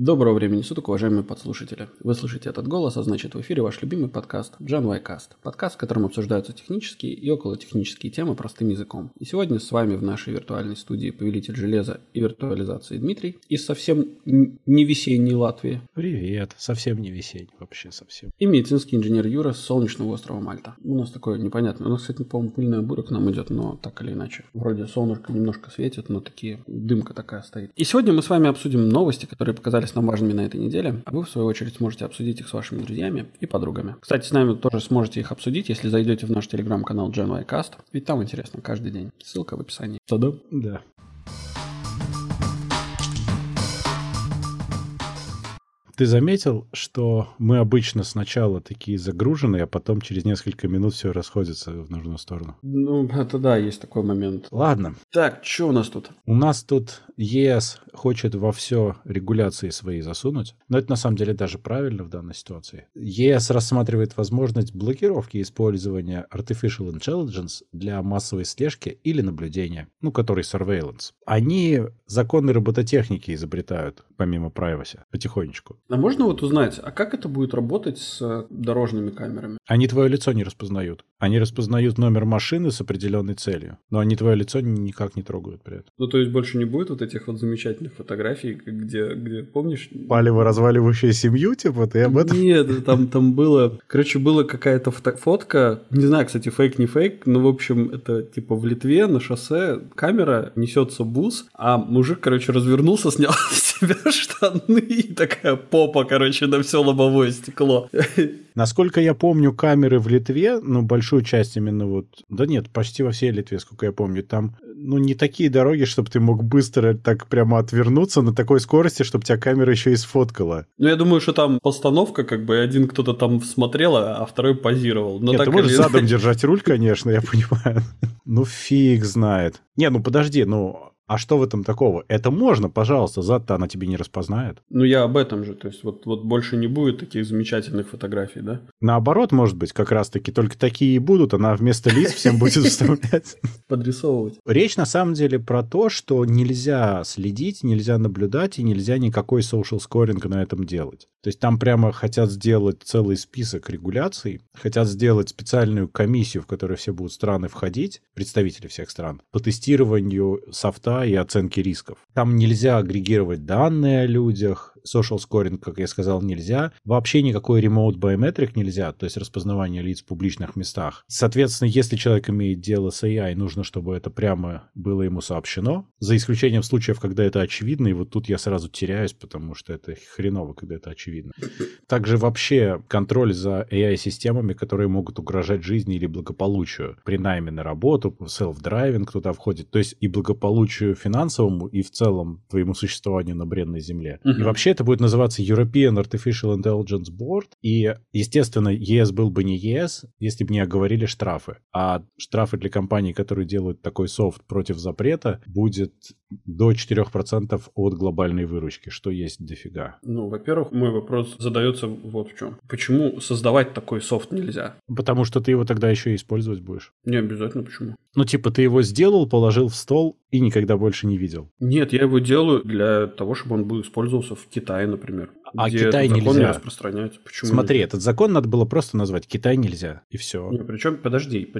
Доброго времени суток, уважаемые подслушатели. Вы слышите этот голос, а значит в эфире ваш любимый подкаст Джан Вайкаст. Подкаст, в котором обсуждаются технические и околотехнические темы простым языком. И сегодня с вами в нашей виртуальной студии повелитель железа и виртуализации Дмитрий из совсем не весенней Латвии. Привет, совсем не весенний, вообще совсем. И медицинский инженер Юра с солнечного острова Мальта. У нас такое непонятное. У нас, кстати, по-моему, пыльная буря к нам идет, но так или иначе. Вроде солнышко немножко светит, но такие дымка такая стоит. И сегодня мы с вами обсудим новости, которые показались нам важными на этой неделе, а вы, в свою очередь, сможете обсудить их с вашими друзьями и подругами. Кстати, с нами тоже сможете их обсудить, если зайдете в наш телеграм-канал GenYcast, ведь там интересно каждый день. Ссылка в описании. Тогда? Да. Ты заметил, что мы обычно сначала такие загруженные, а потом через несколько минут все расходится в нужную сторону? Ну, это да, есть такой момент. Ладно. Так, что у нас тут? У нас тут ЕС хочет во все регуляции свои засунуть, но это на самом деле даже правильно в данной ситуации. ЕС рассматривает возможность блокировки использования Artificial Intelligence для массовой слежки или наблюдения, ну, который surveillance. Они законы робототехники изобретают, помимо privacy, потихонечку. А можно вот узнать, а как это будет работать с э, дорожными камерами? Они твое лицо не распознают. Они распознают номер машины с определенной целью, но они твое лицо никак не трогают при этом. Ну, то есть больше не будет вот этих вот замечательных фотографий, где, где помнишь? Палево разваливающая семью, типа, ты об этом? Нет, там, там было, короче, была какая-то фото фотка, не знаю, кстати, фейк, не фейк, но, в общем, это типа в Литве на шоссе камера, несется бус, а мужик, короче, развернулся, снял с себя штаны и такая попа, короче, на все лобовое стекло. Насколько я помню, камеры в Литве, ну, большую часть именно вот... Да нет, почти во всей Литве, сколько я помню, там, ну, не такие дороги, чтобы ты мог быстро так прямо отвернуться на такой скорости, чтобы тебя камера еще и сфоткала. Ну, я думаю, что там постановка, как бы, один кто-то там смотрел, а второй позировал. Но нет, ты можешь или... задом держать руль, конечно, я понимаю. Ну, фиг знает. Не, ну, подожди, ну, а что в этом такого? Это можно, пожалуйста, зад-то она тебе не распознает. Ну, я об этом же. То есть, вот, вот больше не будет таких замечательных фотографий, да? Наоборот, может быть, как раз-таки только такие и будут. Она вместо лиц всем будет вставлять. Подрисовывать. Речь на самом деле про то, что нельзя следить, нельзя наблюдать и нельзя никакой social scoring на этом делать. То есть там прямо хотят сделать целый список регуляций, хотят сделать специальную комиссию, в которой все будут страны входить, представители всех стран, по тестированию софта и оценки рисков. Там нельзя агрегировать данные о людях, social scoring, как я сказал, нельзя. Вообще никакой remote biometric нельзя, то есть распознавание лиц в публичных местах. Соответственно, если человек имеет дело с AI, нужно, чтобы это прямо было ему сообщено, за исключением случаев, когда это очевидно, и вот тут я сразу теряюсь, потому что это хреново, когда это очевидно. Также вообще контроль за AI-системами, которые могут угрожать жизни или благополучию при найме на работу, self-driving туда входит, то есть и благополучию финансовому, и в целом твоему существованию на бренной земле. Uh-huh. И вообще Вообще это будет называться European Artificial Intelligence Board. И, естественно, ЕС был бы не ЕС, если бы не оговорили штрафы. А штрафы для компаний, которые делают такой софт против запрета, будет до 4% от глобальной выручки, что есть дофига. Ну, во-первых, мой вопрос задается вот в чем. Почему создавать такой софт нельзя? Потому что ты его тогда еще и использовать будешь. Не обязательно, почему? Ну, типа, ты его сделал, положил в стол и никогда больше не видел. Нет, я его делаю для того, чтобы он был использовался в Китае, например. А где Китай этот закон нельзя. не распространяется. Почему Смотри, нельзя? этот закон надо было просто назвать Китай нельзя, и все. Не, причем, подожди,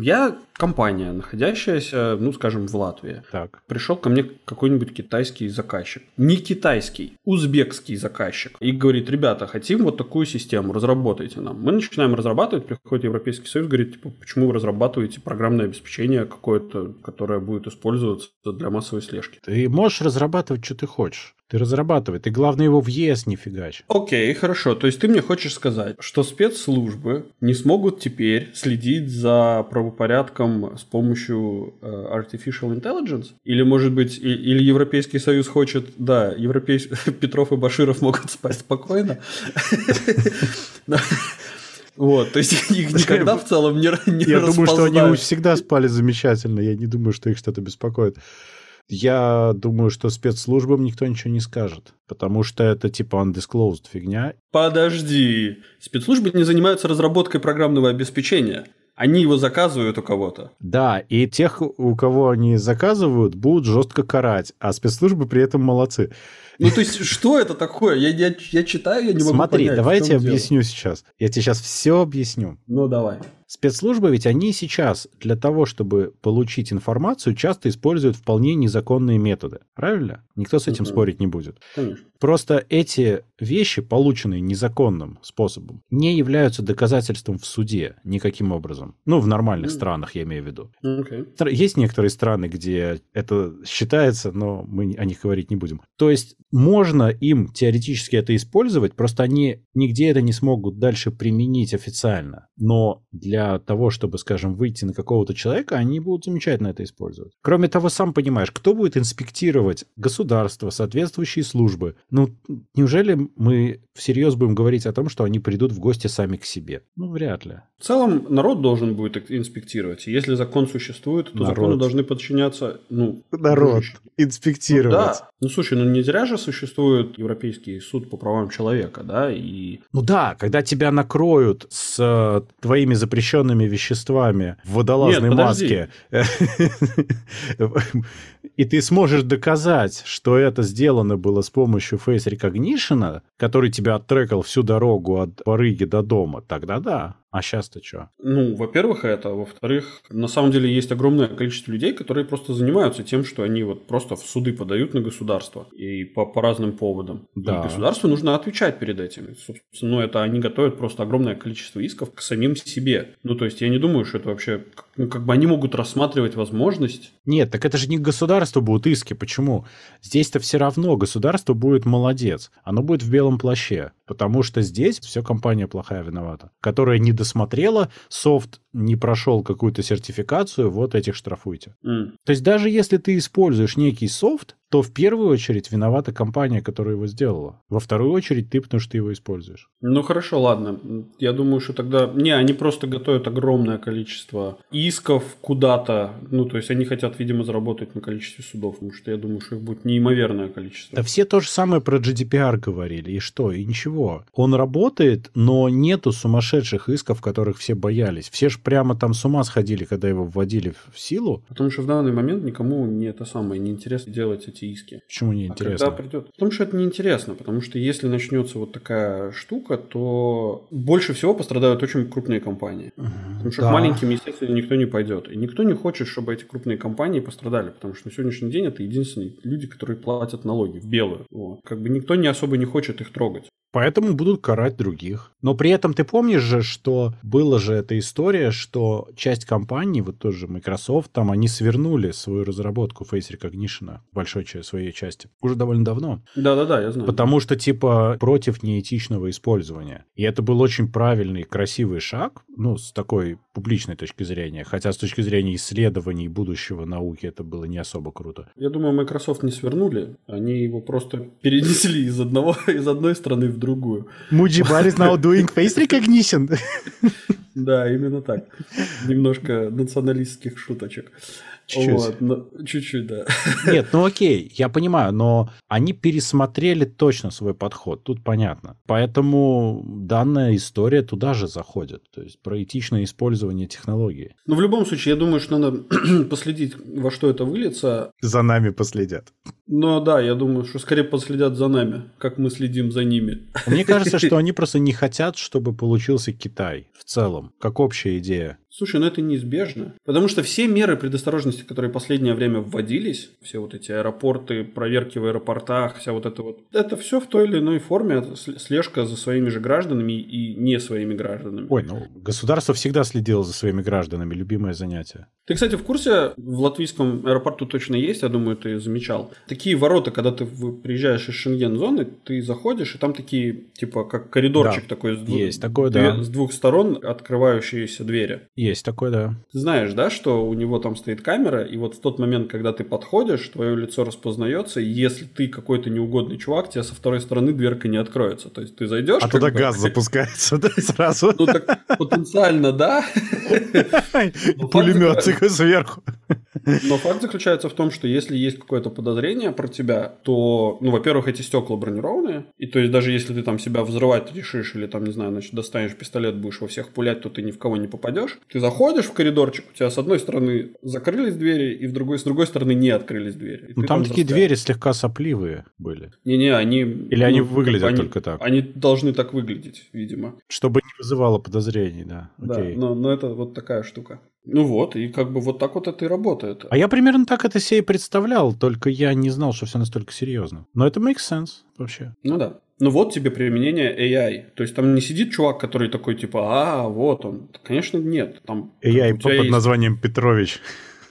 я компания, находящаяся, ну, скажем, в Латвии. Так. Пришел ко мне какой-нибудь китайский заказчик. Не китайский, узбекский заказчик. И говорит, ребята, хотим вот такую систему, разработайте нам. Мы начинаем разрабатывать, приходит Европейский Союз, говорит, типа, почему вы разрабатываете программное обеспечение какое-то, которое будет использоваться для массовой слежки? Ты можешь разрабатывать, что ты хочешь. Ты разрабатывай. Ты, главное, его в ЕС не фигач. Окей, хорошо. То есть ты мне хочешь сказать, что спецслужбы не смогут теперь следить за правопорядком с помощью э, Artificial Intelligence? Или, может быть, и, или Европейский Союз хочет... Да, Европейский... Петров и Баширов могут спать спокойно. Вот, то есть их никогда в целом не не Я думаю, что они всегда спали замечательно. Я не думаю, что их что-то беспокоит. Я думаю, что спецслужбам никто ничего не скажет, потому что это типа undisclosed фигня. Подожди, спецслужбы не занимаются разработкой программного обеспечения. Они его заказывают у кого-то. Да, и тех, у кого они заказывают, будут жестко карать, а спецслужбы при этом молодцы. Ну, то есть, что это такое? Я, я, я читаю, я не могу Смотри, понять. давай я тебе объясню сейчас. Я тебе сейчас все объясню. Ну, давай. Спецслужбы ведь они сейчас для того, чтобы получить информацию, часто используют вполне незаконные методы. Правильно? Никто с этим Мгм. спорить не будет. Конечно. Просто эти вещи, полученные незаконным способом, не являются доказательством в суде никаким образом. Ну, в нормальных Мгм. странах, я имею в виду. Окей. Стра- Есть некоторые страны, где это считается, но мы о них говорить не будем. То есть можно им теоретически это использовать, просто они нигде это не смогут дальше применить официально. Но для того, чтобы, скажем, выйти на какого-то человека, они будут замечательно это использовать. Кроме того, сам понимаешь, кто будет инспектировать государство, соответствующие службы? Ну, неужели мы всерьез будем говорить о том, что они придут в гости сами к себе? Ну, вряд ли. В целом, народ должен будет инспектировать. И Если закон существует, то Народ. закону должны подчиняться, ну... Народ инспектировать. Ну, да. Ну, слушай, ну не зря же существует Европейский суд по правам человека, да, и... Ну да, когда тебя накроют с э, твоими запрещенными веществами в водолазной Нет, маске, и ты сможешь доказать, что это сделано было с помощью Face Recognition, который тебя оттрекал всю дорогу от Барыги до дома, тогда да. А сейчас-то что? Ну, во-первых, это. Во-вторых, на самом деле есть огромное количество людей, которые просто занимаются тем, что они вот просто в суды подают на государство. И по, по разным поводам. Да. И государству нужно отвечать перед этим. Собственно, ну, это они готовят просто огромное количество исков к самим себе. Ну, то есть, я не думаю, что это вообще... Ну, как бы они могут рассматривать возможность Нет, так это же не государство будут иски. Почему? Здесь-то все равно государство будет молодец. Оно будет в белом плаще. Потому что здесь все компания плохая виновата. Которая не досмотрела, софт не прошел какую-то сертификацию, вот этих штрафуйте. М. То есть даже если ты используешь некий софт, то в первую очередь виновата компания, которая его сделала. Во вторую очередь ты, потому что ты его используешь. Ну хорошо, ладно. Я думаю, что тогда... Не, они просто готовят огромное количество исков куда-то. Ну, то есть они хотят, видимо, заработать на количестве судов. Потому что я думаю, что их будет неимоверное количество. Да все то же самое про GDPR говорили. И что? И ничего. Он работает, но нету сумасшедших исков, которых все боялись. Все же прямо там с ума сходили, когда его вводили в силу. Потому что в данный момент никому не это самое не интересно делать эти иски. Почему не А интересно? когда придет? Потому что это неинтересно. Потому что если начнется вот такая штука, то больше всего пострадают очень крупные компании. Потому что Да. к маленьким, естественно, никто не пойдет. И никто не хочет, чтобы эти крупные компании пострадали. Потому что на сегодняшний день это единственные люди, которые платят налоги в белую. Вот. Как бы никто не особо не хочет их трогать. Поэтому будут карать других. Но при этом ты помнишь же, что была же эта история, что часть компаний, вот тоже Microsoft, там они свернули свою разработку Face Recognition, большой часть своей части, уже довольно давно. Да-да-да, я знаю. Потому что, типа, против неэтичного использования. И это был очень правильный, красивый шаг, ну, с такой публичной точки зрения. Хотя с точки зрения исследований будущего науки это было не особо круто. Я думаю, Microsoft не свернули. Они его просто перенесли из, одного, из одной страны в другую. Mujibar is now doing face recognition. Да, именно так. Немножко националистских шуточек. Чуть-чуть. Вот, но- чуть-чуть, да. Нет, ну окей, я понимаю, но они пересмотрели точно свой подход, тут понятно. Поэтому данная история туда же заходит, то есть про этичное использование технологии. Но в любом случае, я думаю, что надо последить, во что это выльется. За нами последят. Но да, я думаю, что скорее последят за нами, как мы следим за ними. Мне кажется, что они просто не хотят, чтобы получился Китай в целом, как общая идея. Слушай, ну это неизбежно. Потому что все меры предосторожности, которые в последнее время вводились, все вот эти аэропорты, проверки в аэропортах, вся вот это вот, это все в той или иной форме сл- слежка за своими же гражданами и не своими гражданами. Ой, ну государство всегда следило за своими гражданами, любимое занятие. Ты, кстати, в курсе, в латвийском аэропорту точно есть, я думаю, ты замечал. Такие ворота, когда ты приезжаешь из Шенген-зоны, ты заходишь, и там такие, типа, как коридорчик Да, такой с, дву- есть такое, две- да. с двух сторон открывающиеся двери. Есть такое, да. Ты знаешь, да, что у него там стоит камера, и вот в тот момент, когда ты подходишь, твое лицо распознается, и если ты какой-то неугодный чувак, тебе со второй стороны дверка не откроется. То есть ты зайдешь... А туда бы- газ запускается, да, сразу. Ну так потенциально, да. Пулемет такой сверху. Но факт заключается в том, что если есть какое-то подозрение про тебя, то, ну, во-первых, эти стекла бронированные, и то есть даже если ты там себя взрывать решишь или там, не знаю, значит, достанешь пистолет, будешь во всех пулять, то ты ни в кого не попадешь. Ты заходишь в коридорчик, у тебя с одной стороны закрылись двери, и в другой, с другой стороны не открылись двери. Ну, там, там такие двери слегка сопливые были. Не-не, они... Или ну, они выглядят они, только так? Они должны так выглядеть, видимо. Чтобы не вызывало подозрений, да. Да, но, но это вот такая штука. Ну вот, и как бы вот так вот это и работает. А я примерно так это себе и представлял, только я не знал, что все настолько серьезно. Но это makes sense вообще. Ну да. Ну вот тебе применение AI. То есть там не сидит чувак, который такой типа, а, вот он. Конечно, нет. Там, AI под есть... названием Петрович.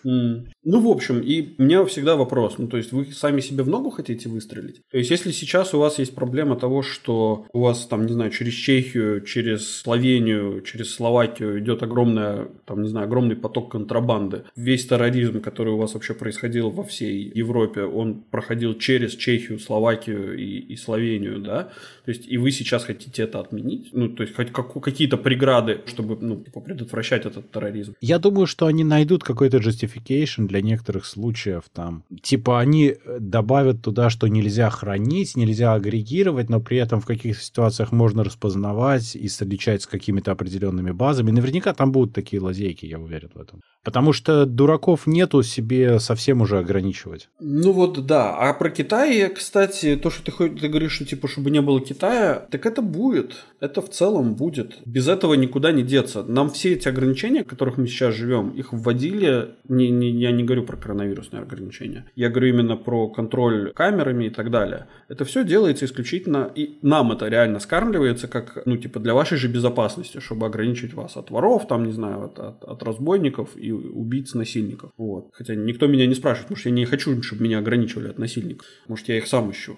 Mm. Ну, в общем, и у меня всегда вопрос, ну, то есть вы сами себе в ногу хотите выстрелить? То есть если сейчас у вас есть проблема того, что у вас там, не знаю, через Чехию, через Словению, через Словакию идет огромная, там, не знаю, огромный поток контрабанды, весь терроризм, который у вас вообще происходил во всей Европе, он проходил через Чехию, Словакию и, и Словению, да? То есть и вы сейчас хотите это отменить? Ну, то есть хоть как, какие-то преграды, чтобы, ну, типа, предотвращать этот терроризм? Я думаю, что они найдут какой-то justification для некоторых случаев там. Типа они э, добавят туда, что нельзя хранить, нельзя агрегировать, но при этом в каких-то ситуациях можно распознавать и отличать с какими-то определенными базами. Наверняка там будут такие лазейки, я уверен в этом. Потому что дураков нету себе совсем уже ограничивать. Ну вот да. А про Китай, кстати, то, что ты, ты говоришь, что типа, чтобы не было Китая, так это будет. Это в целом будет. Без этого никуда не деться. Нам все эти ограничения, в которых мы сейчас живем, их вводили, не, не, я не говорю про коронавирусные ограничения, я говорю именно про контроль камерами и так далее. Это все делается исключительно, и нам это реально скармливается, как, ну, типа, для вашей же безопасности, чтобы ограничить вас от воров, там, не знаю, от, от, от разбойников и убийц, насильников. Вот. Хотя никто меня не спрашивает, потому что я не хочу, чтобы меня ограничивали от насильников. Может, я их сам ищу.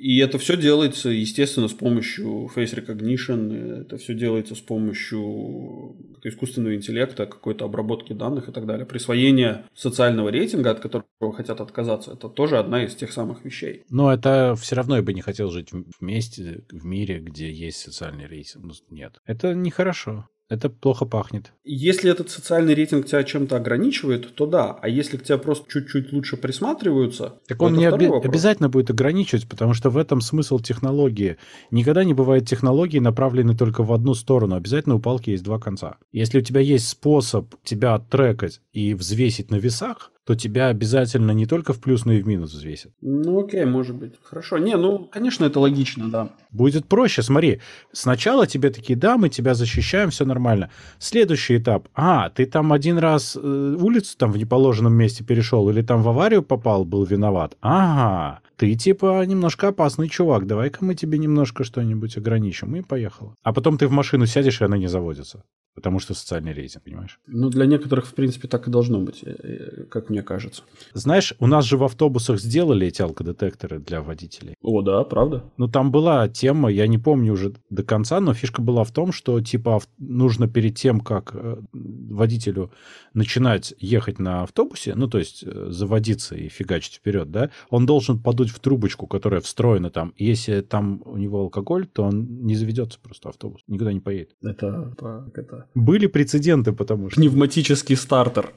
И это все делается, естественно, с помощью face recognition, это все делается с помощью искусственного интеллекта, какой-то обработки данных и так далее. Присвоение социального рейтинга, от которого хотят отказаться, это тоже одна из тех самых вещей. Но это все равно я бы не хотел жить вместе, в мире, где есть социальный рейтинг. Ну, нет. Это нехорошо. Это плохо пахнет. Если этот социальный рейтинг тебя чем-то ограничивает, то да. А если к тебе просто чуть-чуть лучше присматриваются, так он не оби- обязательно будет ограничивать, потому что в этом смысл технологии. Никогда не бывает технологии, направленной только в одну сторону. Обязательно у палки есть два конца. Если у тебя есть способ тебя трекать и взвесить на весах, то тебя обязательно не только в плюс, но и в минус взвесят. Ну, окей, может быть. Хорошо. Не, ну, конечно, это логично, да. Будет проще, смотри. Сначала тебе такие, да, мы тебя защищаем, все нормально. Следующий этап. А, ты там один раз э, улицу там в неположенном месте перешел или там в аварию попал, был виноват. Ага, ты типа немножко опасный чувак, давай-ка мы тебе немножко что-нибудь ограничим, и поехала. А потом ты в машину сядешь, и она не заводится. Потому что социальный рейтинг, понимаешь? Ну, для некоторых, в принципе, так и должно быть, э, э, как мне кажется. Знаешь, у нас же в автобусах сделали эти алкодетекторы для водителей. О, да, правда? Ну, там была тема, я не помню уже до конца, но фишка была в том, что, типа, нужно перед тем, как э, водителю начинать ехать на автобусе, ну, то есть заводиться и фигачить вперед, да, он должен подуть в трубочку, которая встроена там. Если там у него алкоголь, то он не заведется просто автобус, никуда не поедет. Это, это были прецеденты, потому что... Пневматический стартер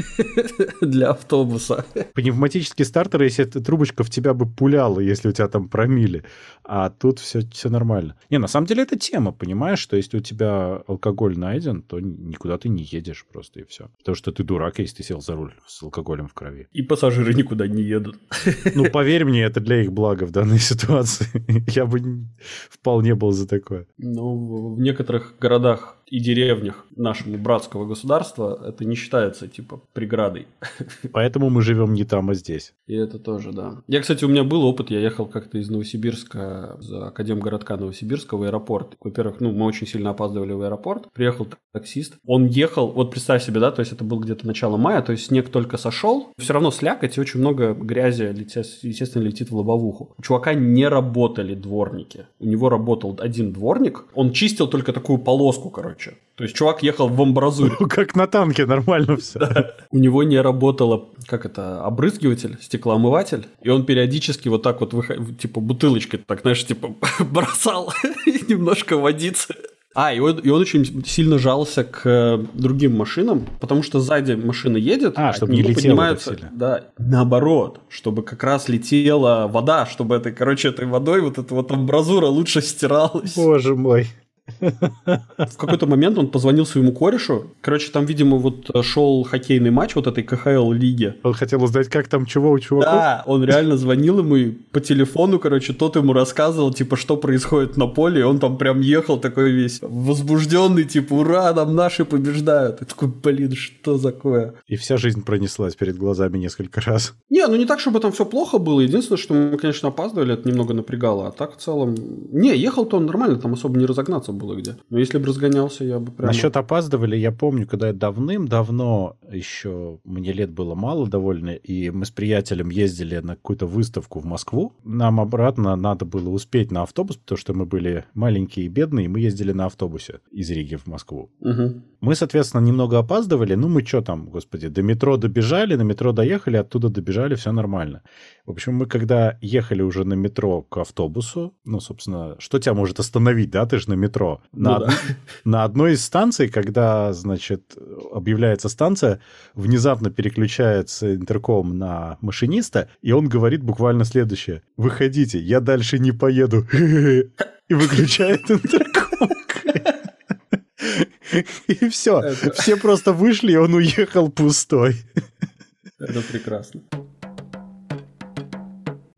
для автобуса. Пневматический стартер, если эта трубочка в тебя бы пуляла, если у тебя там промили. А тут все, все нормально. Не, на самом деле это тема, понимаешь, что если у тебя алкоголь найден, то никуда ты не едешь просто и все. Потому что ты дурак, если ты сел за руль с алкоголем в крови. И пассажиры никуда не едут. Ну, поверь мне, это для их блага в данной ситуации. Я бы вполне был за такое. Ну, в некоторых городах и деревнях нашего братского государства это не считается, типа, преградой. Поэтому мы живем не там, а здесь. И это тоже, да. Я, кстати, у меня был опыт, я ехал как-то из Новосибирска, за Академгородка Новосибирска в аэропорт. Во-первых, ну, мы очень сильно опаздывали в аэропорт. Приехал таксист. Он ехал, вот представь себе, да, то есть это был где-то начало мая, то есть снег только сошел, все равно слякоть и очень много грязи, естественно, летит в лобовуху. У чувака не работали дворники. У него работал один дворник, он чистил только такую полоску, короче. То есть чувак ехал в амбразуре. Как на танке, нормально все. Да. У него не работало, как это, обрызгиватель, стеклоомыватель, и он периодически вот так вот, типа бутылочкой, так, знаешь, типа бросал немножко водицы А, и он, и он очень сильно жался к э, другим машинам, потому что сзади машина едет, а, чтобы не летело Да, наоборот, чтобы как раз летела вода, чтобы этой, короче, этой водой вот эта вот амбразура лучше стиралась. Боже мой. В какой-то момент он позвонил своему корешу. Короче, там, видимо, вот э, шел хоккейный матч вот этой КХЛ лиги. Он хотел узнать, как там чего у чуваков. Да, он реально звонил ему и по телефону, короче, тот ему рассказывал, типа, что происходит на поле, и он там прям ехал такой весь возбужденный, типа, ура, нам наши побеждают. И такой, блин, что такое? И вся жизнь пронеслась перед глазами несколько раз. Не, ну не так, чтобы там все плохо было. Единственное, что мы, конечно, опаздывали, это немного напрягало. А так в целом... Не, ехал-то он нормально, там особо не разогнаться было где. Но если бы разгонялся, я бы прям... Насчет опаздывали, я помню, когда я давным-давно, еще мне лет было мало довольно, и мы с приятелем ездили на какую-то выставку в Москву. Нам обратно надо было успеть на автобус, потому что мы были маленькие и бедные, и мы ездили на автобусе из Риги в Москву. Угу. Мы, соответственно, немного опаздывали. Ну, мы что там, господи, до метро добежали, на метро доехали, оттуда добежали, все нормально. В общем, мы когда ехали уже на метро к автобусу, ну, собственно, что тебя может остановить, да, ты же на метро. На, ну, да. на одной из станций, когда, значит, объявляется станция, внезапно переключается интерком на машиниста, и он говорит буквально следующее. «Выходите, я дальше не поеду». И выключает интерком. И все. Все просто вышли, и он уехал пустой. Это прекрасно.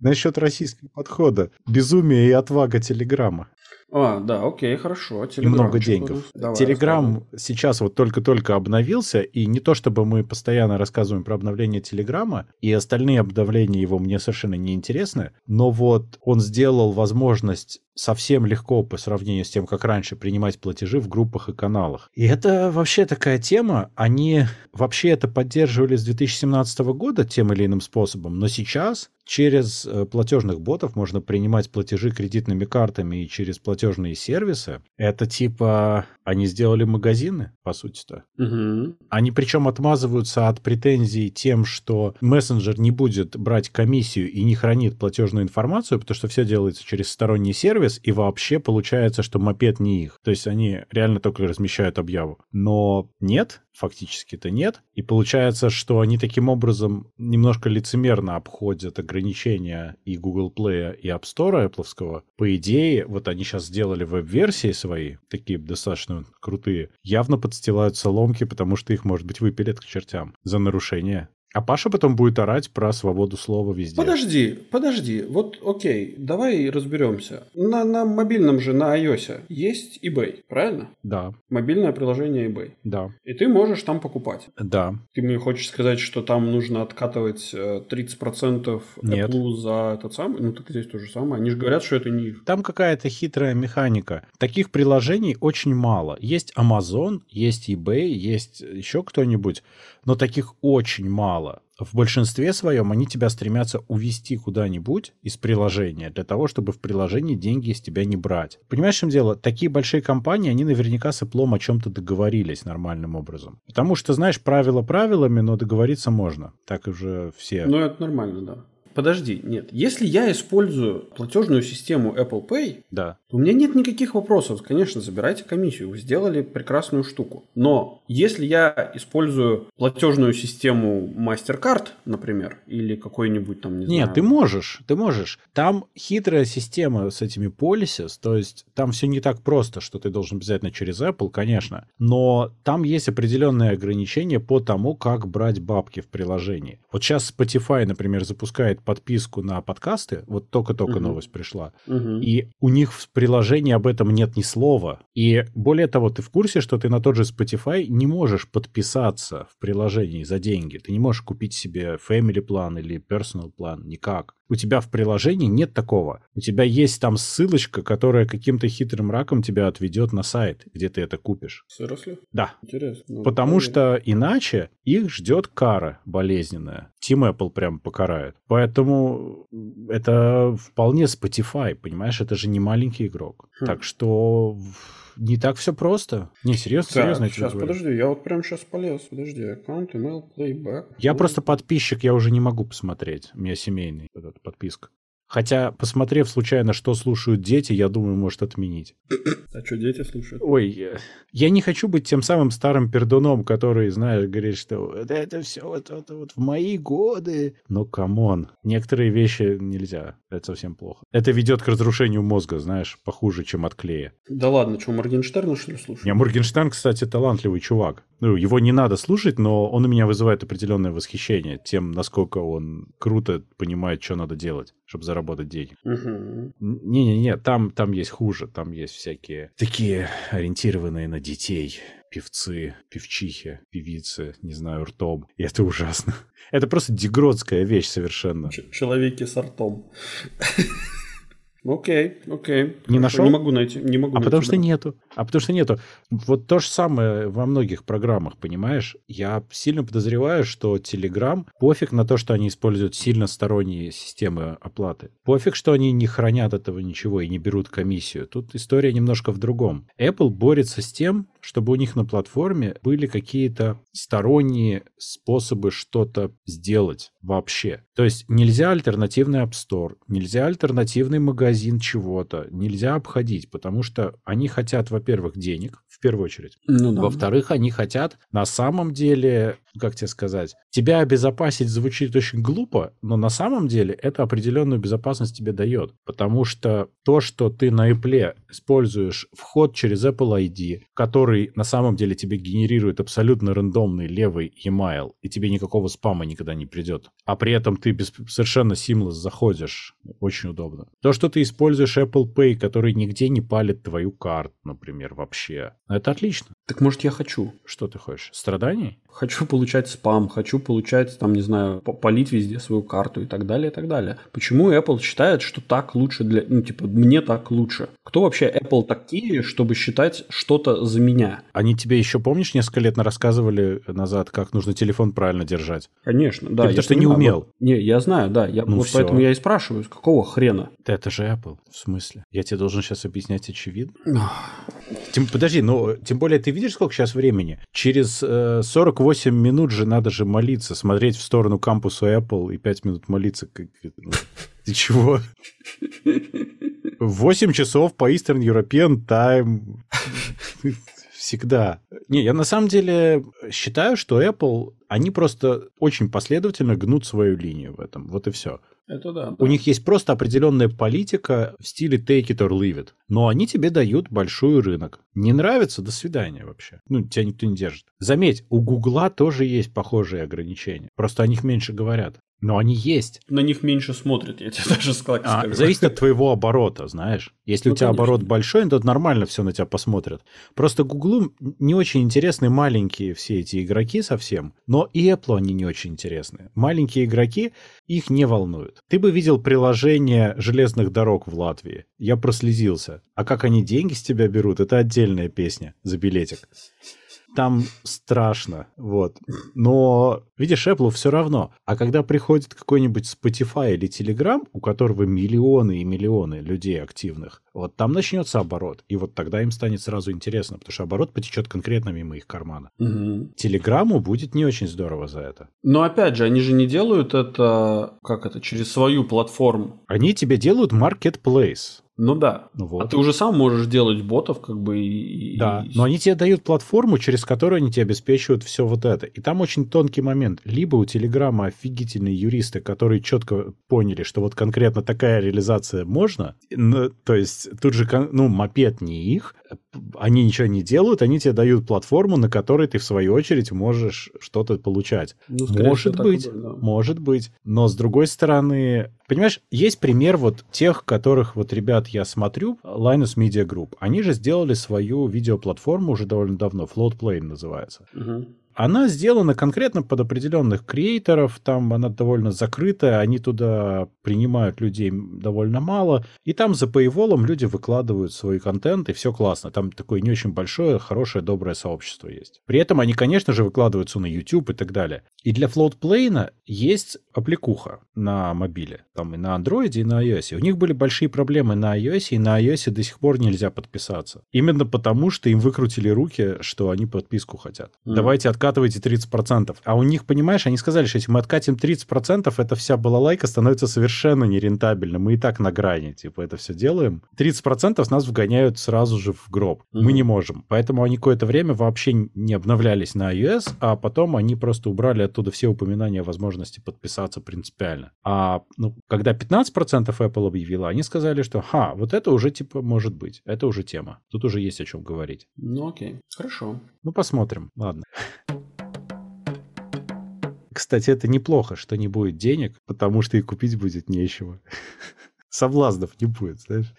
Насчет российского подхода. Безумие и отвага Телеграма. А, да, окей, хорошо. И много денег. Телеграм сейчас вот только-только обновился, и не то чтобы мы постоянно рассказываем про обновление Телеграма, и остальные обновления его мне совершенно не интересны, но вот он сделал возможность совсем легко по сравнению с тем, как раньше принимать платежи в группах и каналах. И это вообще такая тема. Они вообще это поддерживали с 2017 года тем или иным способом, но сейчас через э, платежных ботов можно принимать платежи кредитными картами и через платежные сервисы. Это типа они сделали магазины, по сути-то. Угу. Они причем отмазываются от претензий тем, что мессенджер не будет брать комиссию и не хранит платежную информацию, потому что все делается через сторонний сервис, и вообще получается, что мопед не их. То есть они реально только размещают объяву. Но нет, фактически-то нет. И получается, что они таким образом немножко лицемерно обходят ограничения и Google Play, и App Store Apple. По идее, вот они сейчас сделали веб-версии свои, такие достаточно крутые, явно подстилают соломки, потому что их, может быть, выпилят к чертям за нарушение а Паша потом будет орать про свободу слова везде. Подожди, подожди. Вот окей, давай разберемся. На, на мобильном же, на iOS есть eBay, правильно? Да. Мобильное приложение eBay. Да. И ты можешь там покупать. Да. Ты мне хочешь сказать, что там нужно откатывать 30% э, Нет. Apple за этот самый? Ну, так здесь то же самое. Они же говорят, что это не их. Там какая-то хитрая механика. Таких приложений очень мало. Есть Amazon, есть eBay, есть еще кто-нибудь но таких очень мало. В большинстве своем они тебя стремятся увести куда-нибудь из приложения для того, чтобы в приложении деньги из тебя не брать. Понимаешь, в чем дело? Такие большие компании, они наверняка с Apple о чем-то договорились нормальным образом. Потому что, знаешь, правила правилами, но договориться можно. Так уже все... Ну, это нормально, да. Подожди, нет. Если я использую платежную систему Apple Pay, да. то у меня нет никаких вопросов. Конечно, забирайте комиссию. Вы сделали прекрасную штуку. Но если я использую платежную систему MasterCard, например, или какой-нибудь там, не нет, знаю... Нет, ты можешь, ты можешь. Там хитрая система с этими policies, то есть там все не так просто, что ты должен обязательно через Apple, конечно. Но там есть определенные ограничения по тому, как брать бабки в приложении. Вот сейчас Spotify, например, запускает подписку на подкасты, вот только-только угу. новость пришла, угу. и у них в приложении об этом нет ни слова. И более того, ты в курсе, что ты на тот же Spotify не можешь подписаться в приложении за деньги. Ты не можешь купить себе family план или personal план, никак. У тебя в приложении нет такого. У тебя есть там ссылочка, которая каким-то хитрым раком тебя отведет на сайт, где ты это купишь. Серьезно? Да. Интересно. Ну, Потому что иначе их ждет кара болезненная. Team Apple прям покарает. Поэтому это вполне Spotify, понимаешь? Это же не маленький игрок. Хм. Так что не так все просто. Не, серьезно, так, серьезно. Сейчас, подожди, я вот прям сейчас полез. Подожди, аккаунт, email, playback. Я просто подписчик, я уже не могу посмотреть. У меня семейный этот подписка. Хотя, посмотрев случайно, что слушают дети, я думаю, может отменить. А что дети слушают? Ой, я не хочу быть тем самым старым пердуном, который, знаешь, говорит, что это все вот, вот, вот в мои годы. Но, come on, некоторые вещи нельзя. Это совсем плохо. Это ведет к разрушению мозга, знаешь, похуже, чем от клея. Да ладно, что, Моргенштерна, что ли, слушаешь? Не, Моргенштерн, кстати, талантливый чувак. Ну, его не надо слушать, но он у меня вызывает определенное восхищение тем, насколько он круто понимает, что надо делать, чтобы заработать денег. Угу. Не-не-не, там, там есть хуже, там есть всякие такие ориентированные на детей певцы, певчихи, певицы, не знаю, ртом. И это ужасно. Это просто дегродская вещь совершенно. Человеки с ртом. Окей, окей. Не нашел? Не могу найти. Не могу а найти, потому что да. нету. А потому что нету. Вот то же самое во многих программах, понимаешь? Я сильно подозреваю, что Telegram, пофиг на то, что они используют сильно сторонние системы оплаты. Пофиг, что они не хранят этого ничего и не берут комиссию. Тут история немножко в другом. Apple борется с тем, чтобы у них на платформе были какие-то сторонние способы что-то сделать вообще. То есть нельзя альтернативный App Store, нельзя альтернативный магазин чего-то, нельзя обходить, потому что они хотят, во-первых, денег, в первую очередь. Ну да. Во-вторых, они хотят на самом деле, как тебе сказать, тебя обезопасить звучит очень глупо, но на самом деле это определенную безопасность тебе дает. Потому что то, что ты на Apple используешь вход через Apple ID, который на самом деле тебе генерирует абсолютно рандомный левый e-mail, и тебе никакого спама никогда не придет. А при этом ты без, совершенно seamless заходишь. Очень удобно. То, что ты используешь Apple Pay, который нигде не палит твою карту, например, вообще. Это отлично. Так может я хочу? Что ты хочешь? Страданий? Хочу получать спам, хочу получать, там, не знаю, по- полить везде свою карту и так далее, и так далее. Почему Apple считает, что так лучше для... Ну, типа, мне так лучше? Кто вообще Apple такие, чтобы считать что-то за меня? Они тебе еще, помнишь, несколько лет рассказывали назад, как нужно телефон правильно держать? Конечно, да. Ты я потому что не умел. Не, я знаю, да. Я, Ну вот всё. поэтому я и спрашиваю, какого хрена? Это же Apple. В смысле? Я тебе должен сейчас объяснять очевидно? Тем, подожди, ну, тем более ты видишь, сколько сейчас времени? Через э, 48 минут же надо же молиться, смотреть в сторону кампуса Apple и 5 минут молиться. Как, ну, ты чего? 8 часов по Eastern European Time. Всегда. Не, я на самом деле считаю, что Apple, они просто очень последовательно гнут свою линию в этом. Вот и все. Это да. У них есть просто определенная политика в стиле take it or leave it. Но они тебе дают большой рынок. Не нравится? До свидания вообще. Ну, тебя никто не держит. Заметь, у Гугла тоже есть похожие ограничения. Просто о них меньше говорят. Но они есть. На них меньше смотрят, я тебе даже скажу. А, зависит от твоего оборота, знаешь. Если Ну, у тебя конечно. оборот большой, то нормально все на тебя посмотрят. Просто Гуглу не очень интересны маленькие все эти игроки совсем, но и Apple они не очень интересны. Маленькие игроки их не волнуют. Ты бы видел приложение железных дорог в Латвии. Я прослезился. А как они деньги с тебя берут, это отдельная песня за билетик. Там страшно, вот. Но, видишь, Apple все равно. А когда приходит какой-нибудь Spotify или Telegram, у которого миллионы и миллионы людей активных, вот там начнется оборот. И вот тогда им станет сразу интересно, потому что оборот потечет конкретно мимо их кармана. Мгм. Телеграмму будет не очень здорово за это. Но опять же, они же не делают это, как это, через свою платформу. Они тебе делают marketplace. Ну да. Ну вот. А ты уже сам можешь делать ботов, как бы и. Да, и- но они тебе дают платформу, через которую они тебе обеспечивают все вот это. И там очень тонкий момент. Либо у Телеграма офигительные юристы, которые четко поняли, что вот конкретно такая реализация можно. Ну, то есть тут же, ну, мопед не их, они ничего не делают, они тебе дают платформу, на которой ты в свою очередь можешь что-то получать. Ну, Может всего, быть, будет, да. может быть. Но с другой стороны, понимаешь, есть пример вот тех, которых вот ребят я смотрю, Linus Media Group. Они же сделали свою видеоплатформу уже довольно давно, Floatplane называется. Мгм. Она сделана конкретно под определенных креаторов, там она довольно закрытая, они туда принимают людей довольно мало, и там за paywall люди выкладывают свой контент, и все классно. Там такое не очень большое, хорошее, доброе сообщество есть. При этом они, конечно же, выкладываются на YouTube и так далее. И для Floatplane есть аппликуха на мобиле, там и на Android, и на iOS. И у них были большие проблемы на iOS, и на iOS до сих пор нельзя подписаться. Именно потому, что им выкрутили руки, что они подписку хотят. Мгм. Давайте откажем откатывайте 30%. А у них, понимаешь, они сказали, что если мы откатим 30%, эта вся балалайка становится совершенно нерентабельной. Мы и так на грани, типа, это все делаем. 30% нас вгоняют сразу же в гроб. Mm-hmm. Мы не можем. Поэтому они какое-то время вообще не обновлялись на iOS, а потом они просто убрали оттуда все упоминания о возможности подписаться принципиально. А ну, когда 15% Apple объявила, они сказали, что ха, вот это уже типа может быть. Это уже тема. Тут уже есть о чем говорить. Ну окей, хорошо. Ну посмотрим. Ладно. Кстати, это неплохо, что не будет денег, потому что и купить будет нечего. Соблазнов не будет, знаешь?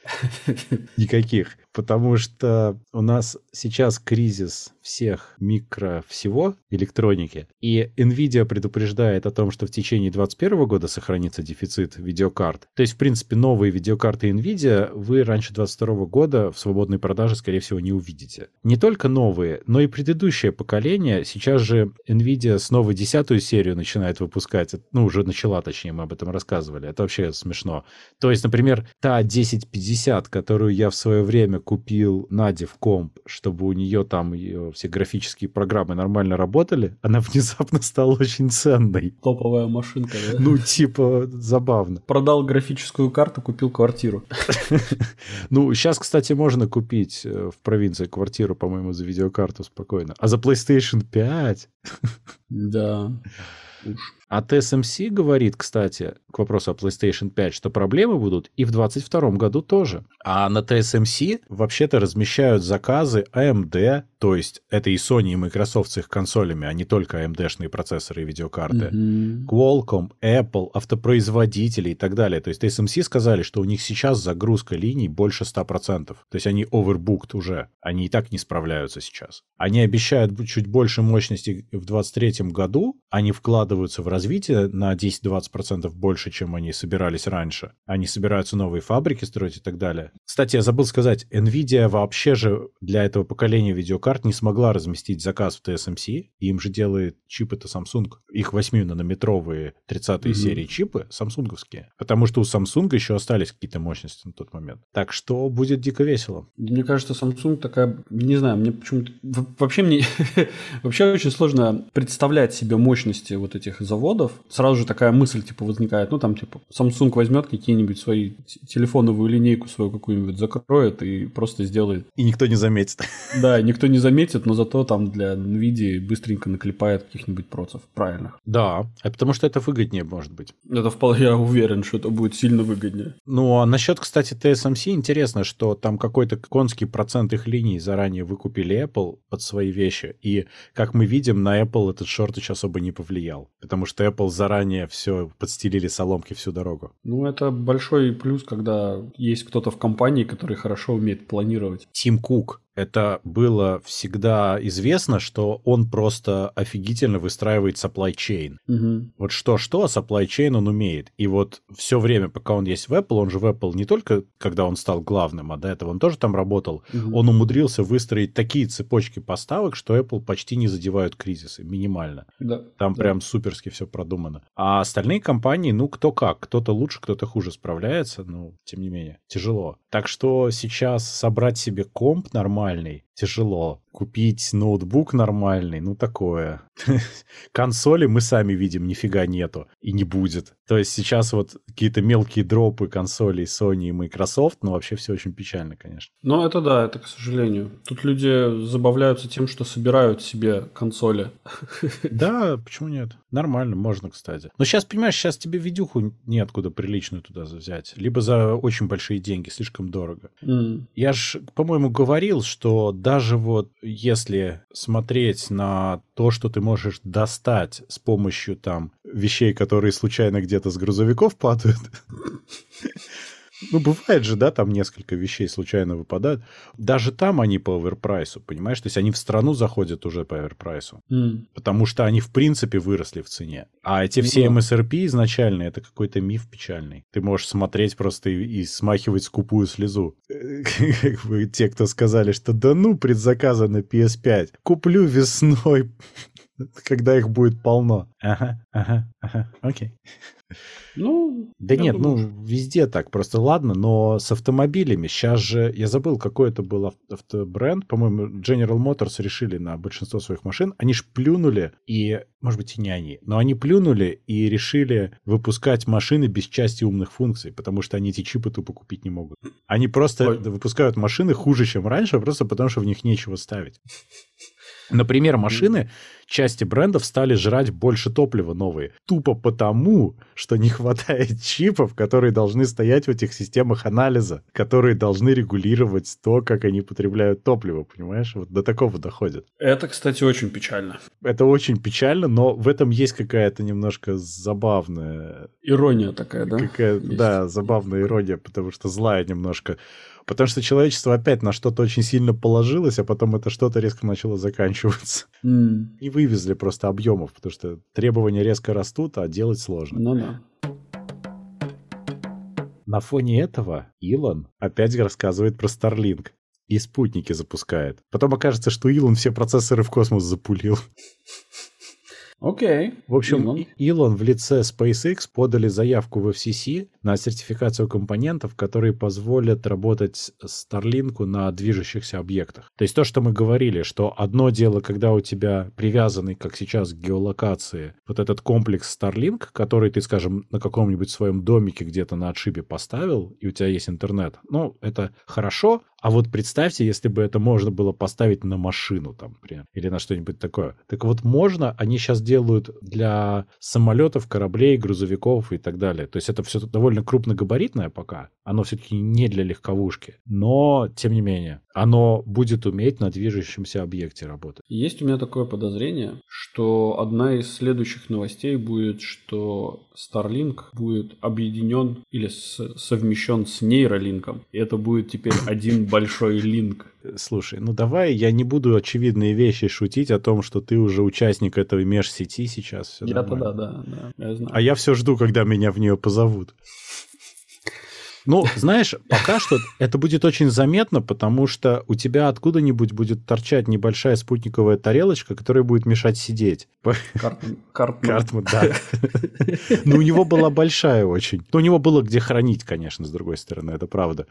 Никаких потому что у нас сейчас кризис всех микро всего электроники, и Nvidia предупреждает о том, что в течение 2021 года сохранится дефицит видеокарт. То есть, в принципе, новые видеокарты Nvidia вы раньше 2022 года в свободной продаже, скорее всего, не увидите. Не только новые, но и предыдущее поколение. Сейчас же Nvidia снова десятую серию начинает выпускать. Ну, уже начала, точнее, мы об этом рассказывали. Это вообще смешно. То есть, например, та 1050, которую я в свое время купил Наде в комп, чтобы у нее там ее все графические программы нормально работали, она внезапно стала очень ценной. Топовая машинка, да? Ну, типа, забавно. Продал графическую карту, купил квартиру. Ну, сейчас, кстати, можно купить э, в провинции квартиру, по-моему, за видеокарту спокойно. А за PlayStation 5? Да. Уж. А TSMC говорит, кстати, к вопросу о PlayStation 5, что проблемы будут и в 2022 году тоже. А на TSMC вообще-то размещают заказы AMD, то есть это и Sony, и Microsoft с их консолями, а не только AMD-шные процессоры и видеокарты. Mm-hmm. Qualcomm, Apple, автопроизводители и так далее. То есть TSMC сказали, что у них сейчас загрузка линий больше 100%. То есть они overbooked уже. Они и так не справляются сейчас. Они обещают чуть больше мощности в 2023 году. Они вкладываются в развитие на 10-20% больше, чем они собирались раньше. Они собираются новые фабрики строить и так далее. Кстати, я забыл сказать, Nvidia вообще же для этого поколения видеокарт не смогла разместить заказ в TSMC. Им же делает чипы-то Samsung. Их 8-нанометровые 30-е mm-hmm. серии чипы самсунговские. Потому что у Samsung еще остались какие-то мощности на тот момент. Так что будет дико весело. Мне кажется, Samsung такая, не знаю, мне почему-то... Вообще мне... вообще очень сложно представлять себе мощности вот этих заводов заводов, сразу же такая мысль типа возникает, ну там типа Samsung возьмет какие-нибудь свои телефоновую линейку свою какую-нибудь закроет и просто сделает. И никто не заметит. Да, никто не заметит, но зато там для NVIDIA быстренько наклепает каких-нибудь процев правильных. Да, а потому что это выгоднее может быть. Это вполне, я уверен, что это будет сильно выгоднее. Ну, а насчет, кстати, TSMC интересно, что там какой-то конский процент их линий заранее выкупили Apple под свои вещи, и, как мы видим, на Apple этот шортич особо не повлиял, потому что Apple заранее все подстелили соломки всю дорогу. Ну, это большой плюс, когда есть кто-то в компании, который хорошо умеет планировать. Тим Кук это было всегда известно, что он просто офигительно выстраивает supply chain. Угу. Вот что-что, а supply chain он умеет. И вот все время, пока он есть в Apple, он же в Apple не только когда он стал главным, а до этого он тоже там работал, угу. он умудрился выстроить такие цепочки поставок, что Apple почти не задевают кризисы, минимально. Да. Там да. прям суперски все продумано. А остальные компании, ну, кто как, кто-то лучше, кто-то хуже справляется, но тем не менее, тяжело. Так что сейчас собрать себе комп нормально нормальный, тяжело. Купить ноутбук нормальный, ну такое. Консоли мы сами видим, нифига нету и не будет. То есть сейчас вот какие-то мелкие дропы консолей Sony и Microsoft, ну вообще все очень печально, конечно. Ну это да, это к сожалению. Тут люди забавляются тем, что собирают себе консоли. Да, почему нет? Нормально, можно, кстати. Но сейчас, понимаешь, сейчас тебе видюху неоткуда приличную туда взять. Либо за очень большие деньги, слишком дорого. Mm. Я же, по-моему, говорил, что даже вот если смотреть на то, что ты можешь достать с помощью там вещей, которые случайно где-то с грузовиков падают, Ну, бывает же, да, там несколько вещей случайно выпадают. Даже там они по оверпрайсу, понимаешь? То есть они в страну заходят уже по оверпрайсу. Mm. Потому что они, в принципе, выросли в цене. А эти все mm. MSRP изначально, это какой-то миф печальный. Ты можешь смотреть просто и, и смахивать скупую слезу. Как бы те, кто сказали, что да ну, предзаказа на PS5. Куплю весной Когда их будет полно. Ага, ага, ага, окей. Ну, Да нет, думаю, ну везде так, просто ладно, но с автомобилями. Сейчас же, я забыл, какой это был ав- автобренд, по-моему, General Motors решили на большинство своих машин, они ж плюнули, и, может быть, и не они, но они плюнули и решили выпускать машины без части умных функций, потому что они эти чипы тупо купить не могут. Они просто Ой. выпускают машины хуже, чем раньше, просто потому что в них нечего ставить. Например, машины, части брендов стали жрать больше топлива новые. Тупо потому, что не хватает чипов, которые должны стоять в этих системах анализа, которые должны регулировать то, как они потребляют топливо, понимаешь? Вот до такого доходит. это, кстати, очень печально. Это очень печально, но в этом есть какая-то немножко забавная Ирония такая, да? Какая, Есть. да, забавная ирония, потому что злая немножко. Потому что человечество опять на что-то очень сильно положилось, а потом это что-то резко начало заканчиваться. М, Не вывезли просто объемов, потому что требования резко растут, а делать сложно. Ну да. На фоне этого Илон опять рассказывает про Starlink и спутники запускает. Потом окажется, что Илон все процессоры в космос запулил. Окей. В общем, Илон. Илон в лице SpaceX подали заявку в FCC на сертификацию компонентов, которые позволят работать Starlink на движущихся объектах. То есть то, что мы говорили, что одно дело, когда у тебя привязанный, как сейчас, к геолокации, вот этот комплекс Starlink, который ты, скажем, на каком-нибудь своем домике где-то на отшибе поставил, и у тебя есть интернет. Ну, это хорошо, а вот представьте, если бы это можно было поставить на машину, там, например, или на что-нибудь такое. Так вот, можно, они сейчас делают для самолетов, кораблей, грузовиков и так далее. То есть это все довольно крупногабаритное пока. Оно все-таки не для легковушки. Но, тем не менее, оно будет уметь на движущемся объекте работать. Есть у меня такое подозрение, что одна из следующих новостей будет, что Starlink будет объединен или совмещен с нейролинком. И это будет теперь один большой линк. Слушай, ну давай я не буду очевидные вещи шутить о том, что ты уже участник этой межсети сейчас. Я-то да, да, да, я знаю. А я все жду, когда меня в нее позовут. Ну, знаешь, пока что это будет очень заметно, потому что у тебя откуда-нибудь будет торчать небольшая спутниковая тарелочка, которая будет мешать сидеть. Картман. Картман. Да. Но у него была большая очень. Но у него было где хранить, конечно, с другой стороны, это правда.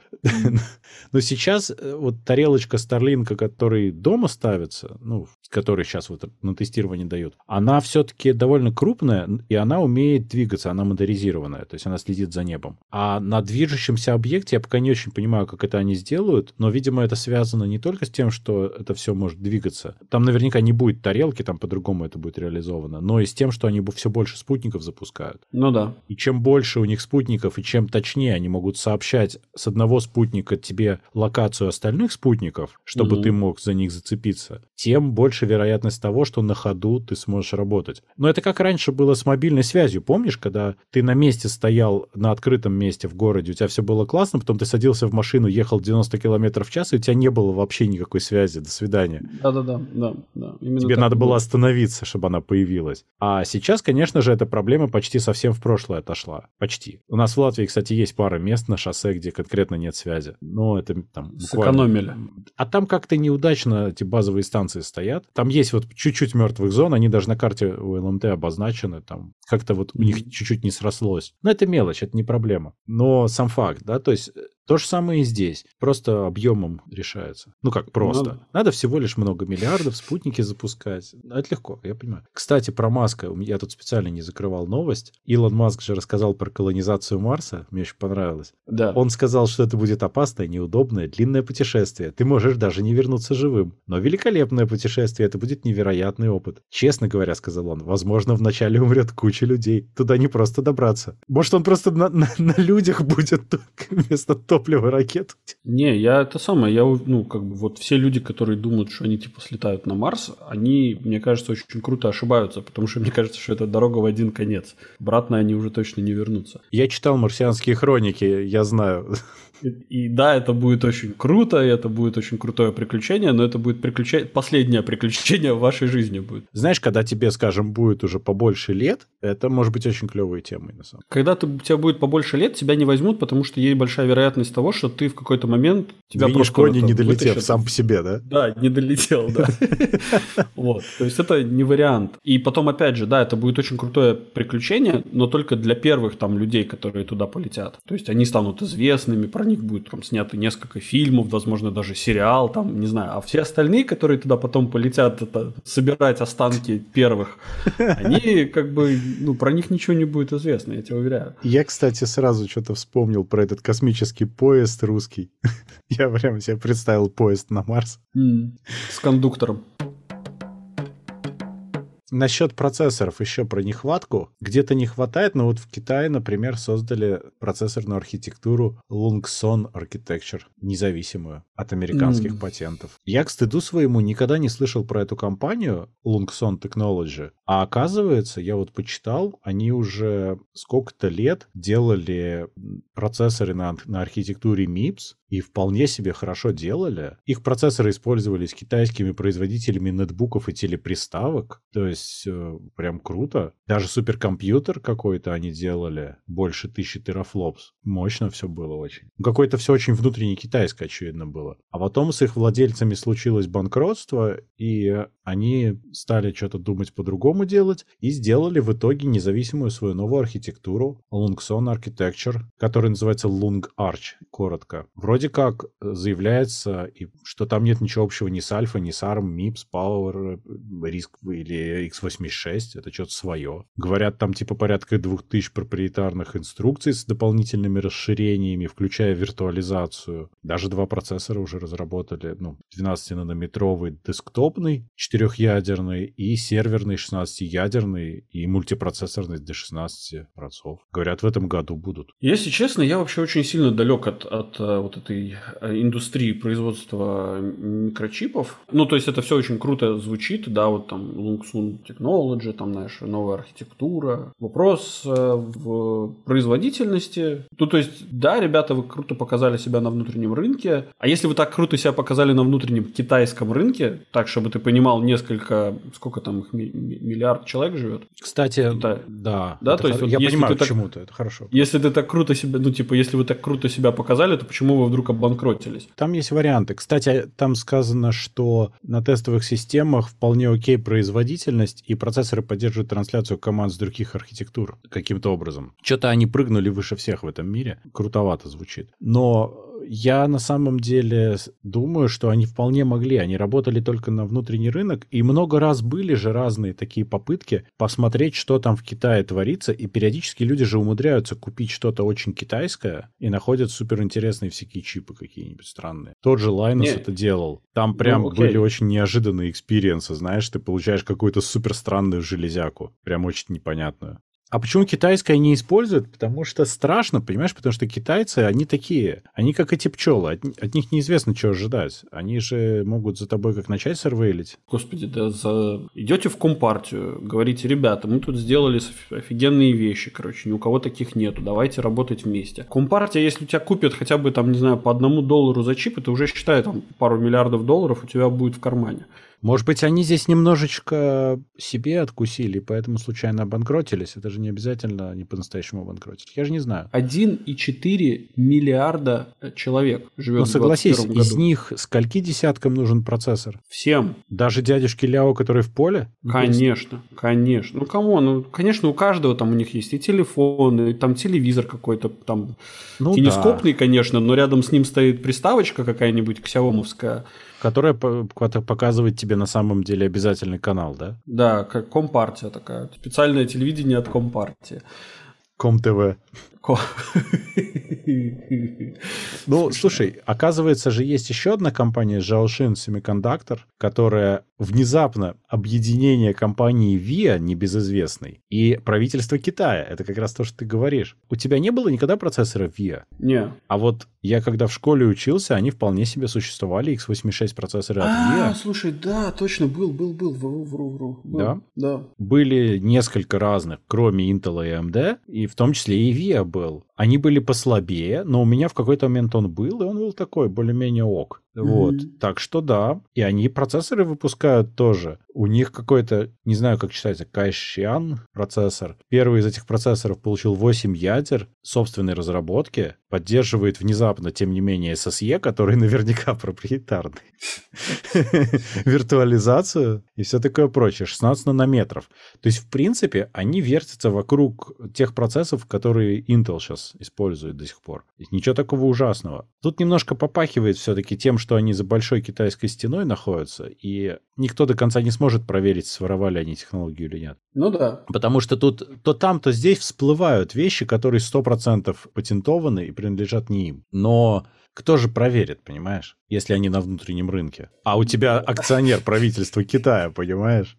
Но сейчас э, вот тарелочка Старлинка, который дома ставится, ну, который сейчас вот на тестирование дают, она все-таки довольно крупная, и она умеет двигаться, она моторизированная, то есть она следит за небом. А на движущемся объекте я пока не очень понимаю, как это они сделают, но, видимо, это связано не только с тем, что это все может двигаться. Там наверняка не будет тарелки, там по-другому это будет реализовано, но и с тем, что они все больше спутников запускают. Ну да. И чем больше у них спутников, и чем точнее они могут сообщать с одного спутника тебе локацию остальных спутников, чтобы Мгм. ты мог за них зацепиться, тем больше вероятность того, что на ходу ты сможешь работать. Но это как раньше было с мобильной связью. Помнишь, когда ты на месте стоял, на открытом месте в городе, у тебя все было классно, потом ты садился в машину, ехал 90 км в час, и у тебя не было вообще никакой связи. До свидания. Да-да-да, да, да. Тебе надо было остановиться, чтобы она появилась. А сейчас, конечно же, эта проблема почти совсем в прошлое отошла. Почти. У нас в Латвии, кстати, есть пара мест на шоссе, где конкретно нет связи. Но это там буквально... Сэкономили. А там как-то неудачно эти базовые станции стоят. Там есть вот чуть-чуть мертвых зон, они даже на карте у ЛМТ обозначены. Там как-то вот у них чуть-чуть не срослось. Но это мелочь, это не проблема. Но сам факт, да, то есть э, то же самое и здесь. Просто объемом решается. Ну как просто. Ну да. Надо всего лишь много миллиардов, спутники запускать. Ну, Это легко, я понимаю. Кстати, про Маска. Я тут специально не закрывал новость. Илон Маск же рассказал про колонизацию Марса. Мне очень понравилось. Да. Он сказал, что это будет опасное, неудобное, длинное путешествие. Ты можешь даже не вернуться живым. Но великолепное путешествие, это будет невероятный опыт. Честно говоря, сказал он, возможно, вначале умрет куча людей. Туда не просто добраться. Может, он просто на, на- на людях будет только вместо топлива ракет. Не, я это самое, я, ну, как бы, вот все люди, которые думают, что они, типа, слетают на Марс, они, мне кажется, очень круто ошибаются, потому что мне кажется, что это дорога в один конец. Обратно они уже точно не вернутся. Я читал марсианские хроники, я знаю. И, да, это будет очень круто, это будет очень крутое приключение, но это будет приключение, последнее приключение в вашей жизни будет. Знаешь, когда тебе, скажем, будет уже побольше лет, это может быть очень клевой темой, на самом деле. Когда ты, у тебя будет побольше лет, тебя не возьмут, потому что есть большая вероятность того, что ты в какой-то момент... Тебя Винишь просто не долетев вытащат. сам по себе, да? Да, не долетел, да. Вот, то есть это не вариант. И потом, опять же, да, это будет очень крутое приключение, но только для первых там людей, которые туда полетят. То есть они станут известными, про них будет там снято несколько фильмов, возможно, даже сериал, там, не знаю. А все остальные, которые туда потом полетят это, собирать останки первых, они как бы, ну, про них ничего не будет известно, я тебе уверяю. Я, кстати, сразу что-то вспомнил про этот космический поезд русский. Я прямо себе представил поезд на Марс. С кондуктором. Насчет процессоров еще про нехватку. Где-то не хватает, но вот в Китае, например, создали процессорную архитектуру Lungson Architecture, независимую от американских mm. патентов. Я, к стыду своему, никогда не слышал про эту компанию Lungson Technology, а оказывается, я вот почитал, они уже сколько-то лет делали процессоры на, на архитектуре MIPS, и вполне себе хорошо делали. Их процессоры использовались китайскими производителями нетбуков и телеприставок. То есть э, прям круто. Даже суперкомпьютер какой-то они делали. Больше тысячи терафлопс. Мощно все было очень. Какое-то все очень внутренне китайское, очевидно, было. А потом с их владельцами случилось банкротство, и они стали что-то думать по-другому делать, и сделали в итоге независимую свою новую архитектуру Lungson Architecture, которая называется Lung Arch, коротко. Вроде вроде как э, заявляется, и, что там нет ничего общего ни с Альфа, ни с ARM, MIPS, Power, RISC или x86, это что-то свое. Говорят, там типа порядка 2000 проприетарных инструкций с дополнительными расширениями, включая виртуализацию. Даже два процессора уже разработали, ну, 12-нанометровый десктопный, четырехъядерный и серверный 16-ядерный и мультипроцессорный до 16 процессов. Говорят, в этом году будут. Если честно, я вообще очень сильно далек от, от э, вот этой этой э, индустрии производства микрочипов. Ну, то есть это все очень круто звучит, да, вот там Lungsun Technology, там, знаешь, новая архитектура. Вопрос э, в производительности. Ну, то есть, да, ребята, вы круто показали себя на внутреннем рынке, а если вы так круто себя показали на внутреннем китайском рынке, так, чтобы ты понимал несколько, сколько там их, миллиард человек живет? Кстати, Китай. да. Да, то есть, я понимаю, почему-то, это хорошо. Если ты так круто себя, ну, типа, если вы так круто себя показали, то почему вы вдруг вдруг обанкротились. Там есть варианты. Кстати, там сказано, что на тестовых системах вполне окей производительность, и процессоры поддерживают трансляцию команд с других архитектур каким-то образом. Что-то они прыгнули выше всех в этом мире. Крутовато звучит. Но я на самом деле думаю, что они вполне могли. Они работали только на внутренний рынок, и много раз были же разные такие попытки посмотреть, что там в Китае творится, и периодически люди же умудряются купить что-то очень китайское и находят суперинтересные всякие чипы какие-нибудь странные. Тот же Linus это делал. Там прям ну, были очень неожиданные experience ы, знаешь, ты получаешь какую-то супер странную железяку, прям очень непонятную. А почему китайское не используют? Потому что страшно, понимаешь? Потому что китайцы, они такие. Они как эти пчелы. От, от них неизвестно, что ожидать. Они же могут за тобой как начать surveil ить. Господи, да за... идете в компартию, говорите, ребята, мы тут сделали офигенные вещи, короче, ни у кого таких нету, давайте работать вместе. Компартия, если у тебя купят хотя бы там, не знаю, по одному доллару за чип, это уже считай там пару миллиардов долларов у тебя будет в кармане. Может быть, они здесь немножечко себе откусили, поэтому случайно обанкротились. Это же не обязательно они по-настоящему обанкротились. Я же не знаю. 1,4 миллиарда человек живет Ну, согласись, в из них скольки десяткам нужен процессор? Всем. Даже дядюшке Ляо, который в поле? Конечно, конечно. Ну, кому? Ну, конечно, у каждого там у них есть и телефон, и там телевизор какой-то там ну, телескопный, да. конечно, но рядом с ним стоит приставочка какая-нибудь ксяомовская. Которая показывает тебе на самом деле обязательный канал, да? Да, как Компартия такая. Специальное телевидение от Компартии. Ком-ТВ. Ну, слушай, оказывается же есть еще одна компания Zhaoshin Semiconductor, которая внезапно объединение компании VIA, небезызвестной, и правительство Китая. Это как раз то, что ты говоришь. У тебя не было никогда процессора VIA? Не. А вот я когда в школе учился, они вполне себе существовали, x86 процессоры от VIA. А, слушай, да, точно, был, был, был, вру, вру, вру. Да? Да. Были несколько разных, кроме Intel и AMD, и в том числе и VIA был был. Они были послабее, но у меня в какой-то момент он был, и он был такой более-менее ок. Вот. Mm-hmm. Так что да. И они процессоры выпускают тоже. У них какой-то, не знаю, как читается, Кайшиан процессор. Первый из этих процессоров получил 8 ядер собственной разработки. Поддерживает внезапно, тем не менее, SSE, который наверняка проприетарный. Виртуализацию и все такое прочее. 16 нанометров. То есть, в принципе, они вертятся вокруг тех процессов, которые Intel сейчас использует до сих пор. Ничего такого ужасного. Тут немножко попахивает все-таки тем, что они за большой китайской стеной находятся, и никто до конца не сможет проверить, своровали они технологию или нет. Ну да. Потому что тут то там, то здесь всплывают вещи, которые 100% патентованы и принадлежат не им. Но кто же проверит, понимаешь, если они на внутреннем рынке? А у тебя акционер правительства Китая, понимаешь?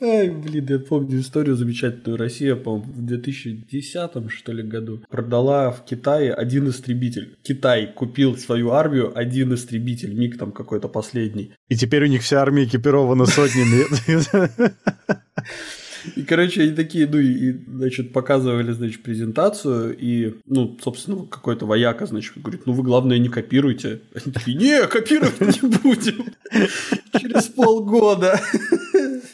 Ай, блин, я помню историю замечательную. Россия, по-моему, в 2010 что ли году продала в Китае один истребитель. Китай купил свою армию, один истребитель, МиГ там какой-то последний. И теперь у них вся армия экипирована сотнями. И, короче, они такие, ну, и, значит, показывали, значит, презентацию, и, ну, собственно, какой-то вояка, значит, говорит, ну, вы, главное, не копируйте. Они такие, не, копировать не будем. Через полгода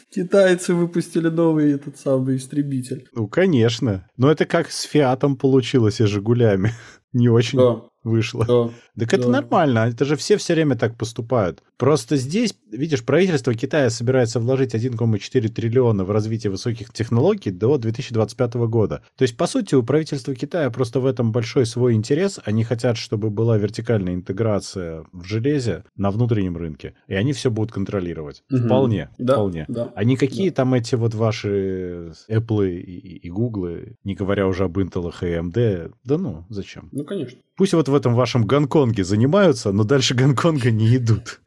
китайцы выпустили новый этот самый истребитель. Ну, конечно. Но это как с Фиатом получилось и Жигулями. Не очень да. Вышло. Да. Так да. это нормально, это же все все время так поступают. Просто здесь, видишь, правительство Китая собирается вложить 1,4 триллиона в развитие высоких технологий до 2025 года. То есть, по сути, у правительства Китая просто в этом большой свой интерес. Они хотят, чтобы была вертикальная интеграция в железе на внутреннем рынке. И они все будут контролировать. Угу. Вполне. Да, вполне. Да, а никакие да. там эти вот ваши Apple и, и Google, не говоря уже об Intel и AMD, да ну, зачем? Ну, конечно. Пусть вот в этом вашем Гонконге занимаются, но дальше Гонконга не идут.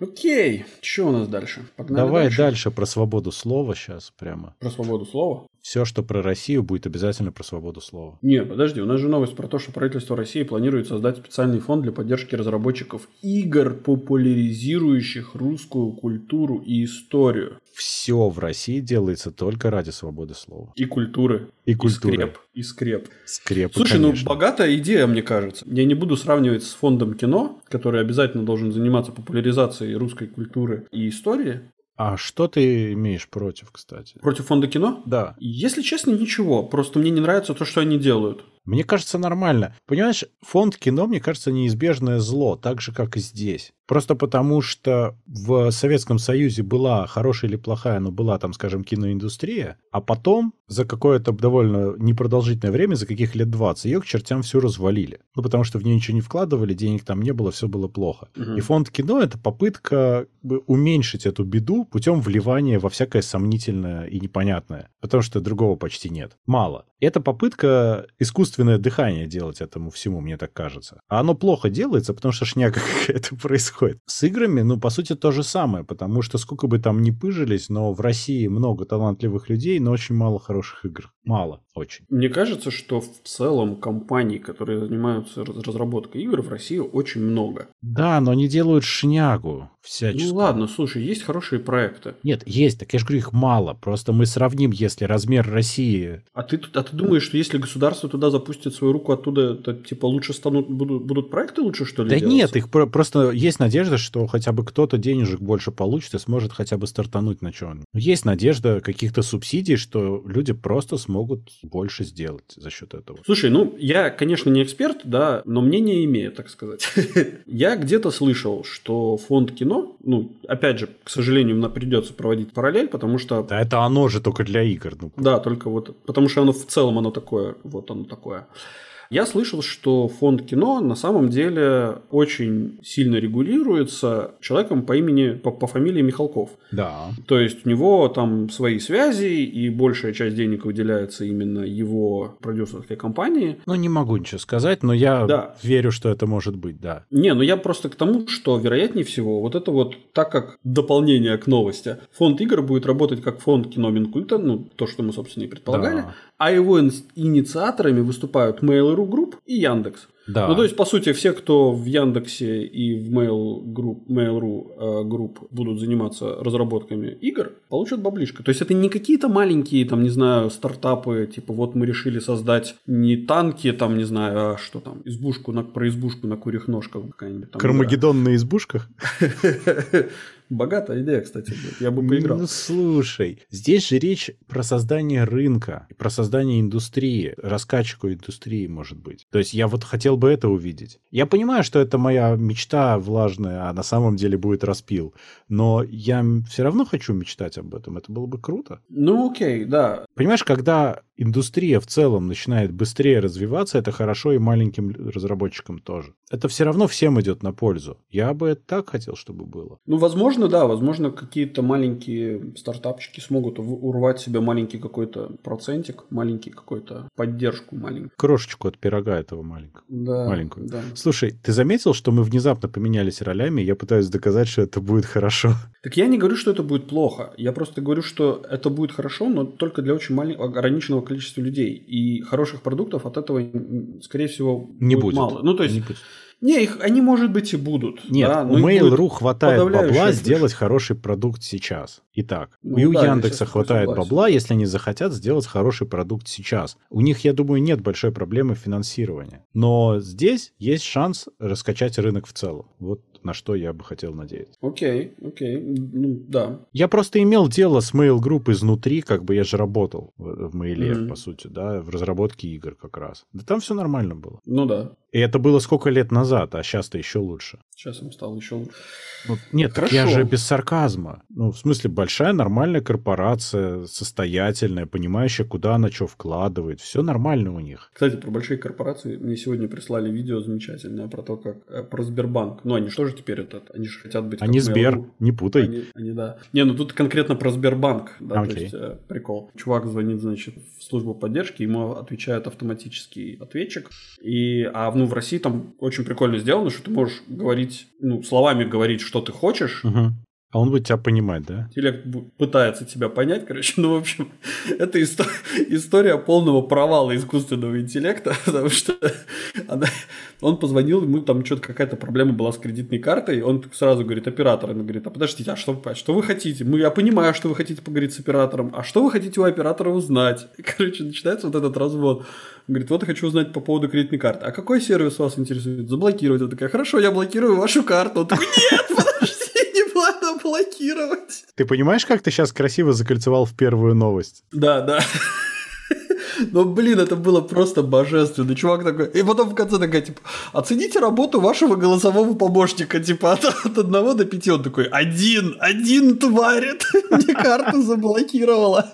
Окей, что у нас дальше? Погнали Давай дальше. дальше про свободу слова сейчас прямо. Про свободу слова? Все, что про Россию, будет обязательно про свободу слова. Не, подожди, у нас же новость про то, что правительство России планирует создать специальный фонд для поддержки разработчиков игр, популяризирующих русскую культуру и историю. Все в России делается только ради свободы слова. И культуры. И культуры. И скреп. И скреп. Скреп, Слушай, ну, конечно. ну богатая идея, мне кажется. Я не буду сравнивать с фондом кино, который обязательно должен заниматься популяризацией русской культуры и истории. А что ты имеешь против, кстати? Против фонда кино? Да. Если честно, ничего. Просто мне не нравится то, что они делают. Мне кажется, нормально. Понимаешь, фонд кино, мне кажется, неизбежное зло, так же, как и здесь. Просто потому, что в Советском Союзе была хорошая или плохая, но была там, скажем, киноиндустрия, а потом за какое-то довольно непродолжительное время, за каких лет 20, ее к чертям все развалили. Ну, потому что в нее ничего не вкладывали, денег там не было, все было плохо. Угу. И фонд кино — это попытка уменьшить эту беду путем вливания во всякое сомнительное и непонятное. Потому что другого почти нет. Мало. Это попытка искусственное дыхание делать этому всему, мне так кажется. А оно плохо делается, потому что шняга какая-то происходит. С играми, ну, по сути, то же самое, потому что сколько бы там ни пыжились, но в России много талантливых людей, но очень мало хороших игр. Мало, очень. Мне кажется, что в целом компаний, которые занимаются разработкой игр в России очень много. Да, но они делают шнягу всяческую. Ну ладно, слушай, есть хорошие проекты. Нет, есть, так я же говорю, их мало. Просто мы сравним, если размер России... А ты, а ты думаешь, что если государство туда запустит свою руку оттуда, то типа лучше станут, будут, будут проекты лучше, что ли? Да делаться? нет, их про- просто есть надежда, что хотя бы кто-то денежек больше получит и сможет хотя бы стартануть на чем. Есть надежда каких-то субсидий, что люди просто смогут больше сделать за счет этого. Слушай, ну я, конечно, не эксперт, да, но мнение имею, так сказать. Я где-то слышал, что фонд кино, ну, опять же, к сожалению, нам придется проводить параллель, потому что... Да это оно же только для игр. Ну. Да, только вот, потому что оно в целом оно такое, вот оно такое. Я слышал, что фонд кино на самом деле очень сильно регулируется человеком по имени, по, по фамилии Михалков. Да. То есть у него там свои связи, и большая часть денег выделяется именно его продюсерской компании. Ну, не могу ничего сказать, но я да. верю, что это может быть, да. Не, ну я просто к тому, что вероятнее всего вот это вот, так как дополнение к новости, фонд игр будет работать как фонд кино Минкульта, ну, то, что мы, собственно, и предполагали, да. а его инициаторами выступают Mail.ru Mail.ru Group и Яндекс. Да. Ну, то есть, по сути, все, кто в Яндексе и в Mail Group, Mail.ru э, Group будут заниматься разработками игр, получат баблишко. То есть, это не какие-то маленькие, там, не знаю, стартапы, типа, вот мы решили создать не танки, там, не знаю, а что там, избушку на, про избушку на курьих ножках какая-нибудь. Там, Кармагеддон на избушках? Богатая идея, кстати, будет. Я бы поиграл. Ну, слушай, здесь же речь про создание рынка, про создание индустрии, раскачку индустрии, может быть. То есть я вот хотел бы это увидеть. Я понимаю, что это моя мечта влажная, а на самом деле будет распил. Но я все равно хочу мечтать об этом. Это было бы круто. Ну, окей, да. Понимаешь, когда индустрия в целом начинает быстрее развиваться, это хорошо и маленьким разработчикам тоже. Это все равно всем идет на пользу. Я бы так хотел, чтобы было. Ну, возможно, да, возможно, какие-то маленькие стартапчики смогут урвать себе маленький какой-то процентик, маленький какой-то поддержку маленькую. Крошечку от пирога этого маленького. Да, маленькую. Да. Слушай, ты заметил, что мы внезапно поменялись ролями? Я пытаюсь доказать, что это будет хорошо. Так я не говорю, что это будет плохо. Я просто говорю, что это будет хорошо, но только для очень маленького, ограниченного количества людей. И хороших продуктов от этого, скорее всего, не будет, будет мало. Ну, то есть... Не будет. Не, их, они, может быть, и будут. Нет, да, у Mail.ru хватает бабла сделать хороший продукт сейчас. Итак, Ну и у да, Яндекса хватает согласен. бабла, если они захотят сделать хороший продукт сейчас. У них, я думаю, нет большой проблемы финансирования. Но здесь есть шанс раскачать рынок в целом. Вот на что я бы хотел надеяться. Окей, окей. Ну, да. Я просто имел дело с Mail Group изнутри, как бы я же работал в, в Mail, Мгм. по сути, да, в разработке игр как раз. Да там все нормально было. Ну да. И это было сколько лет назад, а сейчас-то еще лучше. Сейчас им стало еще лучше. Ну, нет, так я Хорошо. же без сарказма. Ну, в смысле, большая нормальная корпорация, состоятельная, понимающая, куда она что вкладывает. Все нормально у них. Кстати, про большие корпорации мне сегодня прислали видео замечательное про то, как э, про Сбербанк. Ну, они что же теперь этот? Они же хотят быть Они Сбер, Mail.ru. не путай. Они, они, да. Не, ну тут конкретно про Сбербанк, да, то Окей. есть э, прикол. Чувак звонит, значит, в службу поддержки, ему отвечает автоматический ответчик. И, а ну, в России там очень прикольно сделано, что ты можешь говорить, ну, словами говорить, что ты хочешь, Мгм. А он будет тебя понимать, да? Интеллект пытается тебя понять, короче, ну, в общем, это исто- история полного провала искусственного интеллекта, потому что она- он позвонил, ему там что-то какая-то проблема была с кредитной картой, он сразу говорит оператор, он говорит, а подождите, а что, а что вы хотите? Мы, я понимаю, что вы хотите поговорить с оператором, а что вы хотите у оператора узнать? Короче, начинается вот этот развод. Он говорит, вот я хочу узнать по поводу кредитной карты. А какой сервис вас интересует? Заблокировать. Я такая, хорошо, я блокирую вашу карту. Он такой, нет, блокировать. Ты понимаешь, как ты сейчас красиво закольцевал в первую новость? Да, да. Но, блин, это было просто божественно. Чувак такой... И потом в конце такая, типа, оцените работу вашего голосового помощника. Типа, от, от одного до пяти. Он такой, один, один тварь. это Мне карту заблокировала.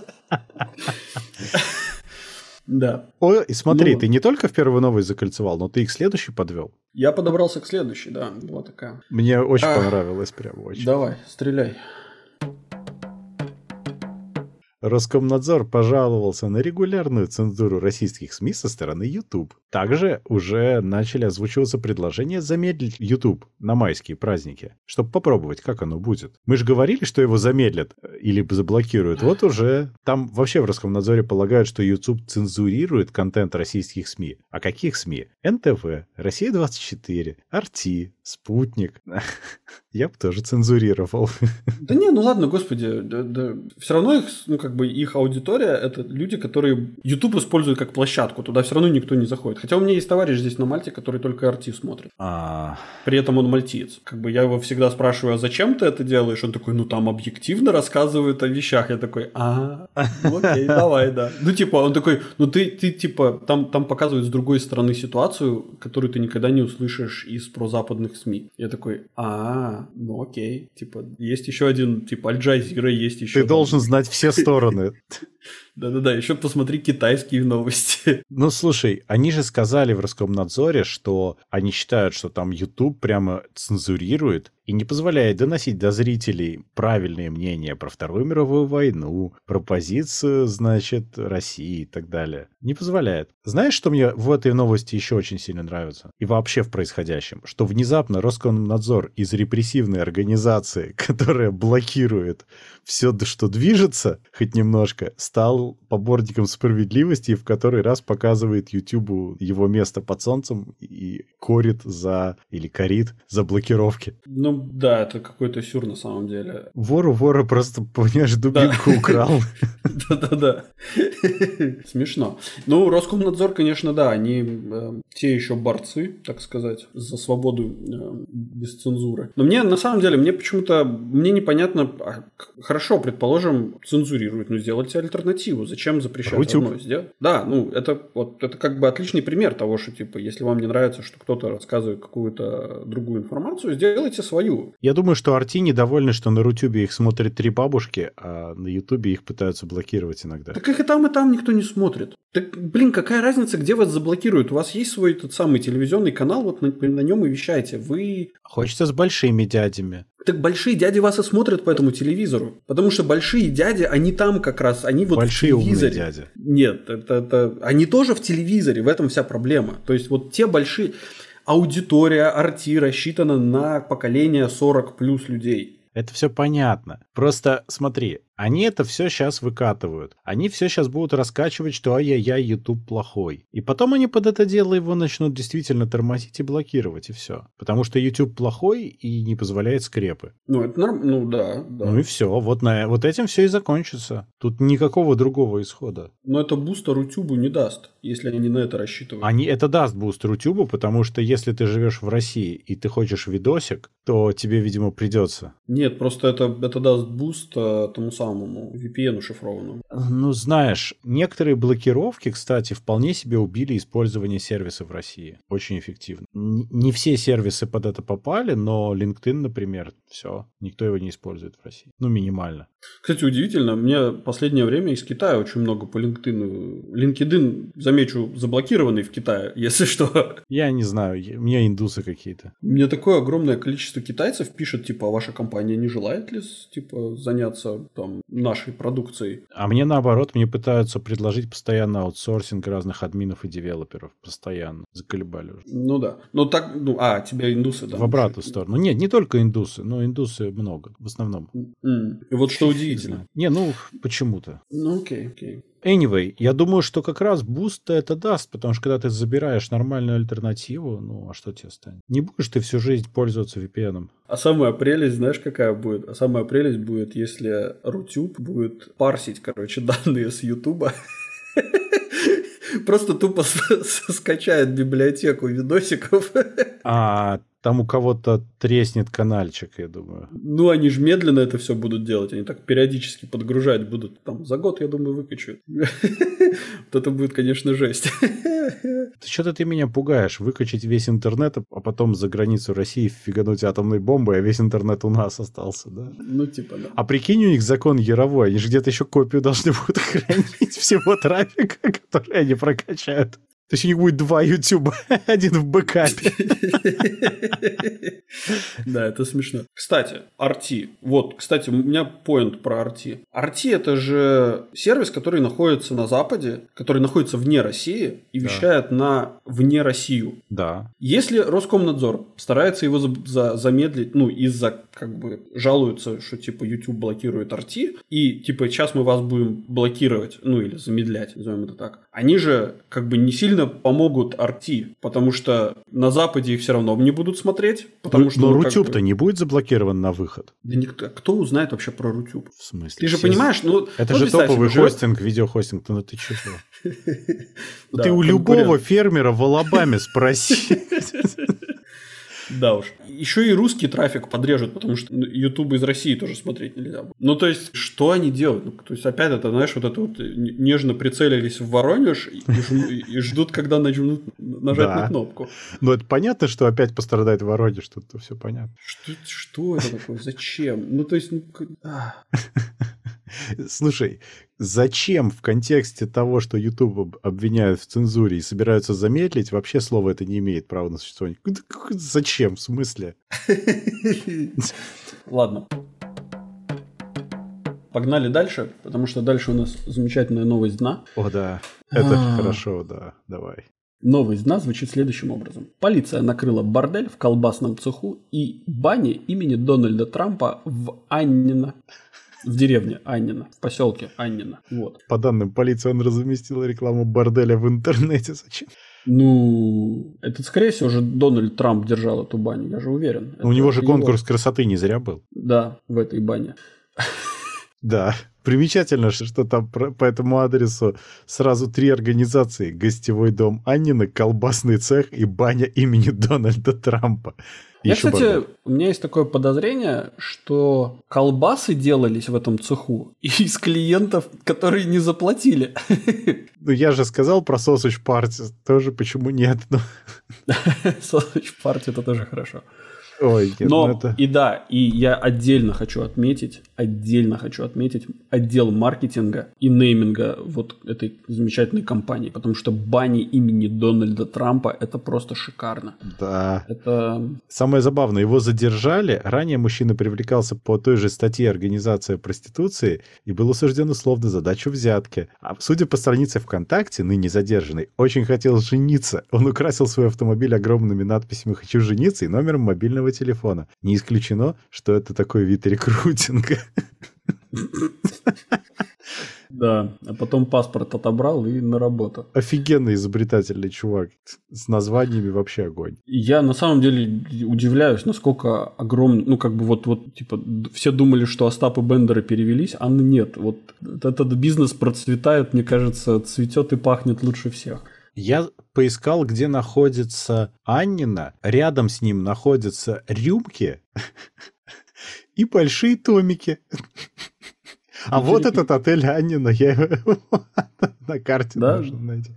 Да. О, и смотри, Ну. ты не только в первую новость закольцевал, но ты их следующий подвел. Я подобрался к следующей, да. Была такая. Мне очень А. понравилось, прям очень. Давай, стреляй. Роскомнадзор пожаловался на регулярную цензуру российских СМИ со стороны YouTube. Также уже начали озвучиваться предложения замедлить YouTube на майские праздники, чтобы попробовать, как оно будет. Мы же говорили, что его замедлят э, или заблокируют. Вот уже там вообще в Роскомнадзоре полагают, что YouTube цензурирует контент российских СМИ. А каких СМИ? НТВ, Россия-24, Арти, Спутник. Я бы тоже цензурировал. Да не, ну ладно, господи, все равно их, ну как бы их аудитория это люди, которые YouTube используют как площадку, туда все равно никто не заходит. Хотя у меня есть товарищ здесь на Мальте, который только RT смотрит. А, При этом он мальтиец. Как бы я его всегда спрашиваю, а зачем ты это делаешь? Он такой, ну там объективно рассказывают о вещах. Я такой, а, ну, окей, давай, да. Ну типа, он такой, ну ты, ты типа, там, там показывают с другой стороны ситуацию, которую ты никогда не услышишь из прозападных СМИ. Я такой, а, ну окей. Типа, есть еще один, типа, Аль-Джазира, есть еще... ты должен знать все стороны. Да-да-да, еще посмотри китайские новости. Ну, слушай, они же сказали в Роскомнадзоре, что они считают, что там YouTube прямо цензурирует и не позволяет доносить до зрителей правильные мнения про Вторую мировую войну, про позицию, значит, России и так далее. Не позволяет. Знаешь, что мне в этой новости еще очень сильно нравится? И вообще в происходящем? Что внезапно Роскомнадзор из репрессивной организации, которая блокирует все, что движется, хоть немножко, стал поборником справедливости и в который раз показывает YouTube его место под солнцем и корит за, или корит за блокировки. Ну да, это какой-то сюр на самом деле. Вору вора просто, понимаешь, дубинку украл. Да-да-да. Смешно. Ну, Роскомнадзор, конечно, да, они э, те еще борцы, так сказать, за свободу э, без цензуры. Но мне, на самом деле, мне почему-то, мне непонятно, а, хорошо, предположим, цензурируют, но сделайте альтернативу. Зачем запрещать Рутюб. одно сделать? Да, ну, это вот, это как бы отличный пример того, что, типа, если вам не нравится, что кто-то рассказывает какую-то другую информацию, сделайте свою. Я думаю, что Арти недовольны, что на Рутюбе их смотрят три бабушки, а на Ютубе их пытаются блокировать иногда. Так их и там, и там никто не смотрит. Так, блин, какая разница, где вас заблокируют? У вас есть свой тот самый телевизионный канал, вот на, на нем и вещаете. Вы... Хочется с большими дядями. Так большие дяди вас и смотрят по этому телевизору. Потому что большие дяди, они там как раз, они вот большие в телевизоре. Умные дяди. Нет, это, это... Они тоже в телевизоре, в этом вся проблема. То есть вот те большие... Аудитория Арти рассчитана на поколение 40 плюс людей. Это все понятно. Просто смотри, они это все сейчас выкатывают. Они все сейчас будут раскачивать, что ай-яй-яй, YouTube плохой. И потом они под это дело его начнут действительно тормозить и блокировать, и все. Потому что YouTube плохой и не позволяет скрепы. Ну, это норм... Ну, да, да. Ну и все. Вот, на... вот этим все и закончится. Тут никакого другого исхода. Но это бустер YouTube не даст, если они на это рассчитывают. Они... Это даст бустер YouTube, потому что если ты живешь в России и ты хочешь видосик, то тебе, видимо, придется. Нет, просто это, это даст буст а, тому самому VPN шифрованному. Ну, знаешь, некоторые блокировки, кстати, вполне себе убили использование сервиса в России. Очень эффективно. Не все сервисы под это попали, но LinkedIn, например, все, никто его не использует в России. Ну, минимально. Кстати, удивительно, мне последнее время из Китая очень много по LinkedIn. LinkedIn, замечу, заблокированный в Китае, если что. Я не знаю, у меня индусы какие-то. Мне такое огромное количество китайцев пишет, типа, а ваша компания не желает ли, типа, заняться там нашей продукцией? А мне наоборот, мне пытаются предложить постоянно аутсорсинг разных админов и девелоперов. Постоянно. Заколебали уже. Ну да. Ну так, ну, а, тебя индусы, да? В обратную сторону. Нет, не только индусы, но индусы много, в основном. Мм. И вот что удивительно. Не, ну, почему-то. Ну, окей, окей. Anyway, я думаю, что как раз буст это даст, потому что когда ты забираешь нормальную альтернативу, ну а что тебе станет? Не будешь ты всю жизнь пользоваться VPN. А самая прелесть, знаешь, какая будет? А самая прелесть будет, если Рутюб будет парсить, короче, данные с Ютуба. Просто тупо скачает библиотеку видосиков. А там у кого-то треснет канальчик, я думаю. Ну, они же медленно это все будут делать. Они так периодически подгружать будут. Там за год, я думаю, выкачают. Вот это будет, конечно, жесть. Что-то ты меня пугаешь. Выкачать весь интернет, а потом за границу России фигануть атомной бомбой, а весь интернет у нас остался, да? Ну, типа, да. А прикинь, у них закон Яровой. Они же где-то еще копию должны будут хранить всего трафика, который они прокачают. То есть у них будет два YouTube, один в бэкапе. Да, это смешно. Кстати, RT. Вот, кстати, у меня поинт про RT. RT это же сервис, который находится на Западе, который находится вне России и вещает на вне Россию. Да. Если Роскомнадзор старается его замедлить, ну, из-за, как бы, жалуются, что, типа, YouTube блокирует RT, и, типа, сейчас мы вас будем блокировать, ну, или замедлять, назовем это так. Они же, как бы, не сильно помогут RT, потому что на Западе их все равно не будут смотреть. Потому но, что, но ну, Рутюб-то бы... не будет заблокирован на выход. Да никто, кто узнает вообще про Рутюб? В смысле? Ты же Все... понимаешь, ну... Это же топовый себе, хостинг, видеохостинг, ну ты что? Ты у любого фермера в Алабаме спроси. Да уж. Еще и русский трафик подрежут, потому что YouTube из России тоже смотреть нельзя. Ну, то есть, что они делают? Ну, то есть, опять это, знаешь, вот это вот нежно прицелились в Воронеж и, и ждут, когда начнут нажать да. на кнопку. Ну, это понятно, что опять пострадает Воронеж, тут все понятно. Что, что это такое? Зачем? Ну, то есть... Ну, а. Слушай, зачем в контексте того, что YouTube обвиняют в цензуре и собираются замедлить, вообще слово это не имеет права на существование? Зачем? В смысле? Ладно. Погнали дальше, потому что дальше у нас замечательная новость дна. О, да. Это а. хорошо, да. Давай. Новость дна звучит следующим образом. Полиция накрыла бордель в колбасном цеху и бане имени Дональда Трампа в Аннино. В деревне Аннина, в поселке Аннина. Вот. По данным полиции, он разместил рекламу борделя в интернете. Зачем? Ну, это, скорее всего, уже Дональд Трамп держал эту баню, я же уверен. У него же конкурс красоты не зря был. Да, в этой бане. Да. Примечательно, что там по этому адресу сразу три организации. Гостевой дом Аннина, колбасный цех и баня имени Дональда Трампа. Я, Еще кстати, бардак. у меня есть такое подозрение, что колбасы делались в этом цеху из клиентов, которые не заплатили. Ну, я же сказал про Sausage Party, тоже почему нет? Ну. Sausage Party это тоже хорошо. Ой, нет, Но это... и да, и я отдельно хочу отметить, отдельно хочу отметить отдел маркетинга и нейминга вот этой замечательной компании, потому что бани имени Дональда Трампа это просто шикарно. Да. Это... Самое забавное, его задержали, ранее мужчина привлекался по той же статье «Организация проституции» и был осужден условно за дачу взятки. А судя по странице ВКонтакте, ныне задержанный, очень хотел жениться. Он украсил свой автомобиль огромными надписями «Хочу жениться» и номером мобильного мобильного телефона. Не исключено, что это такой вид рекрутинга. Да, а потом паспорт отобрал и на работу. Офигенный изобретательный чувак. С названиями вообще огонь. Я на самом деле удивляюсь, насколько огромный, ну как бы вот, вот типа все думали, что Остап и Бендеры перевелись, а нет. Вот этот бизнес процветает, мне кажется, цветет и пахнет лучше всех. Я поискал, где находится Аннина. Рядом с ним находятся рюмки и большие томики. А вот этот отель Аннина, я на карте должен найти.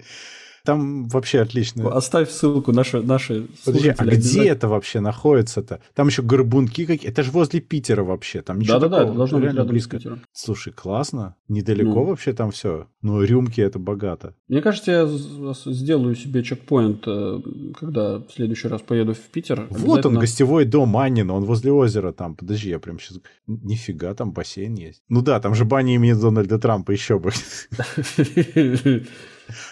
Там вообще отлично. Оставь ссылку, наши, наши Подожди, а где это вообще находится-то? Там еще горбунки какие Это же возле Питера вообще. Там ничего Да-да-да, это должно быть рядом близко. с Питером. Слушай, классно. Недалеко ну. вообще там все. Ну, рюмки это богато. Мне кажется, я сделаю себе чекпоинт, э, когда в следующий раз поеду в Питер. Вот он, гостевой дом Аннина, он возле озера там. Подожди, я прям сейчас... Нифига, там бассейн есть. Ну да, там же баня имени Дональда Трампа еще будет.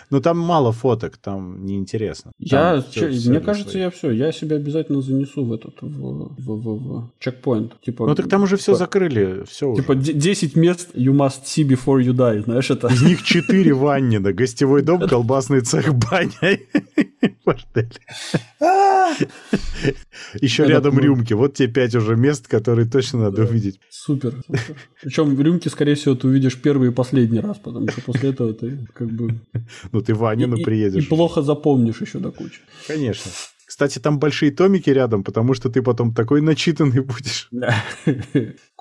Ну там мало фоток, там неинтересно. Я, все, че, все мне кажется, свои. я все, я себя обязательно занесу в этот, в, в, в, в чекпоинт. Типа, ну так там уже все закрыли, все Типа уже. 10 мест you must see before you die, знаешь это? Из них 4 ваннина, гостевой дом, колбасный цех, баня. Еще рядом рюмки. Вот те пять уже мест, которые точно надо увидеть. Супер. Причем рюмки, скорее всего, ты увидишь первый и последний раз, потому что после этого ты как бы... Ну ты Ванину приедешь. И плохо запомнишь еще до кучи. Конечно. Кстати, там большие томики рядом, потому что ты потом такой начитанный будешь.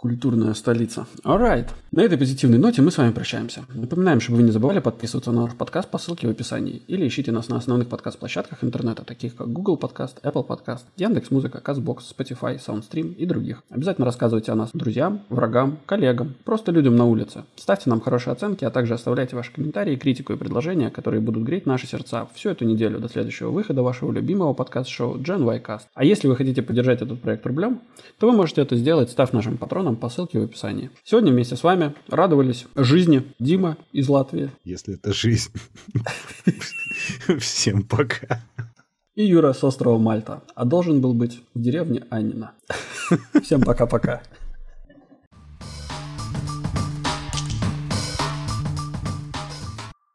Культурная столица. Alright. На этой позитивной ноте мы с вами прощаемся. Напоминаем, чтобы вы не забывали подписываться на наш подкаст по ссылке в описании или ищите нас на основных подкаст-площадках интернета, таких как Google Podcast, Apple Podcast, Яндекс.Музыка, Castbox, Spotify, Soundstream и других. Обязательно рассказывайте о нас друзьям, врагам, коллегам, просто людям на улице. Ставьте нам хорошие оценки, а также оставляйте ваши комментарии, критику и предложения, которые будут греть наши сердца всю эту неделю до следующего выхода вашего любимого подкаст-шоу Gen Y Cast. А если вы хотите поддержать этот проект рублем, то вы можете это сделать, став нашим патроном нам по ссылке в описании. Сегодня вместе с вами радовались жизни Дима из Латвии. Если это жизнь. Всем пока. И Юра с острова Мальта. А должен был быть в деревне Аннина. Всем пока-пока.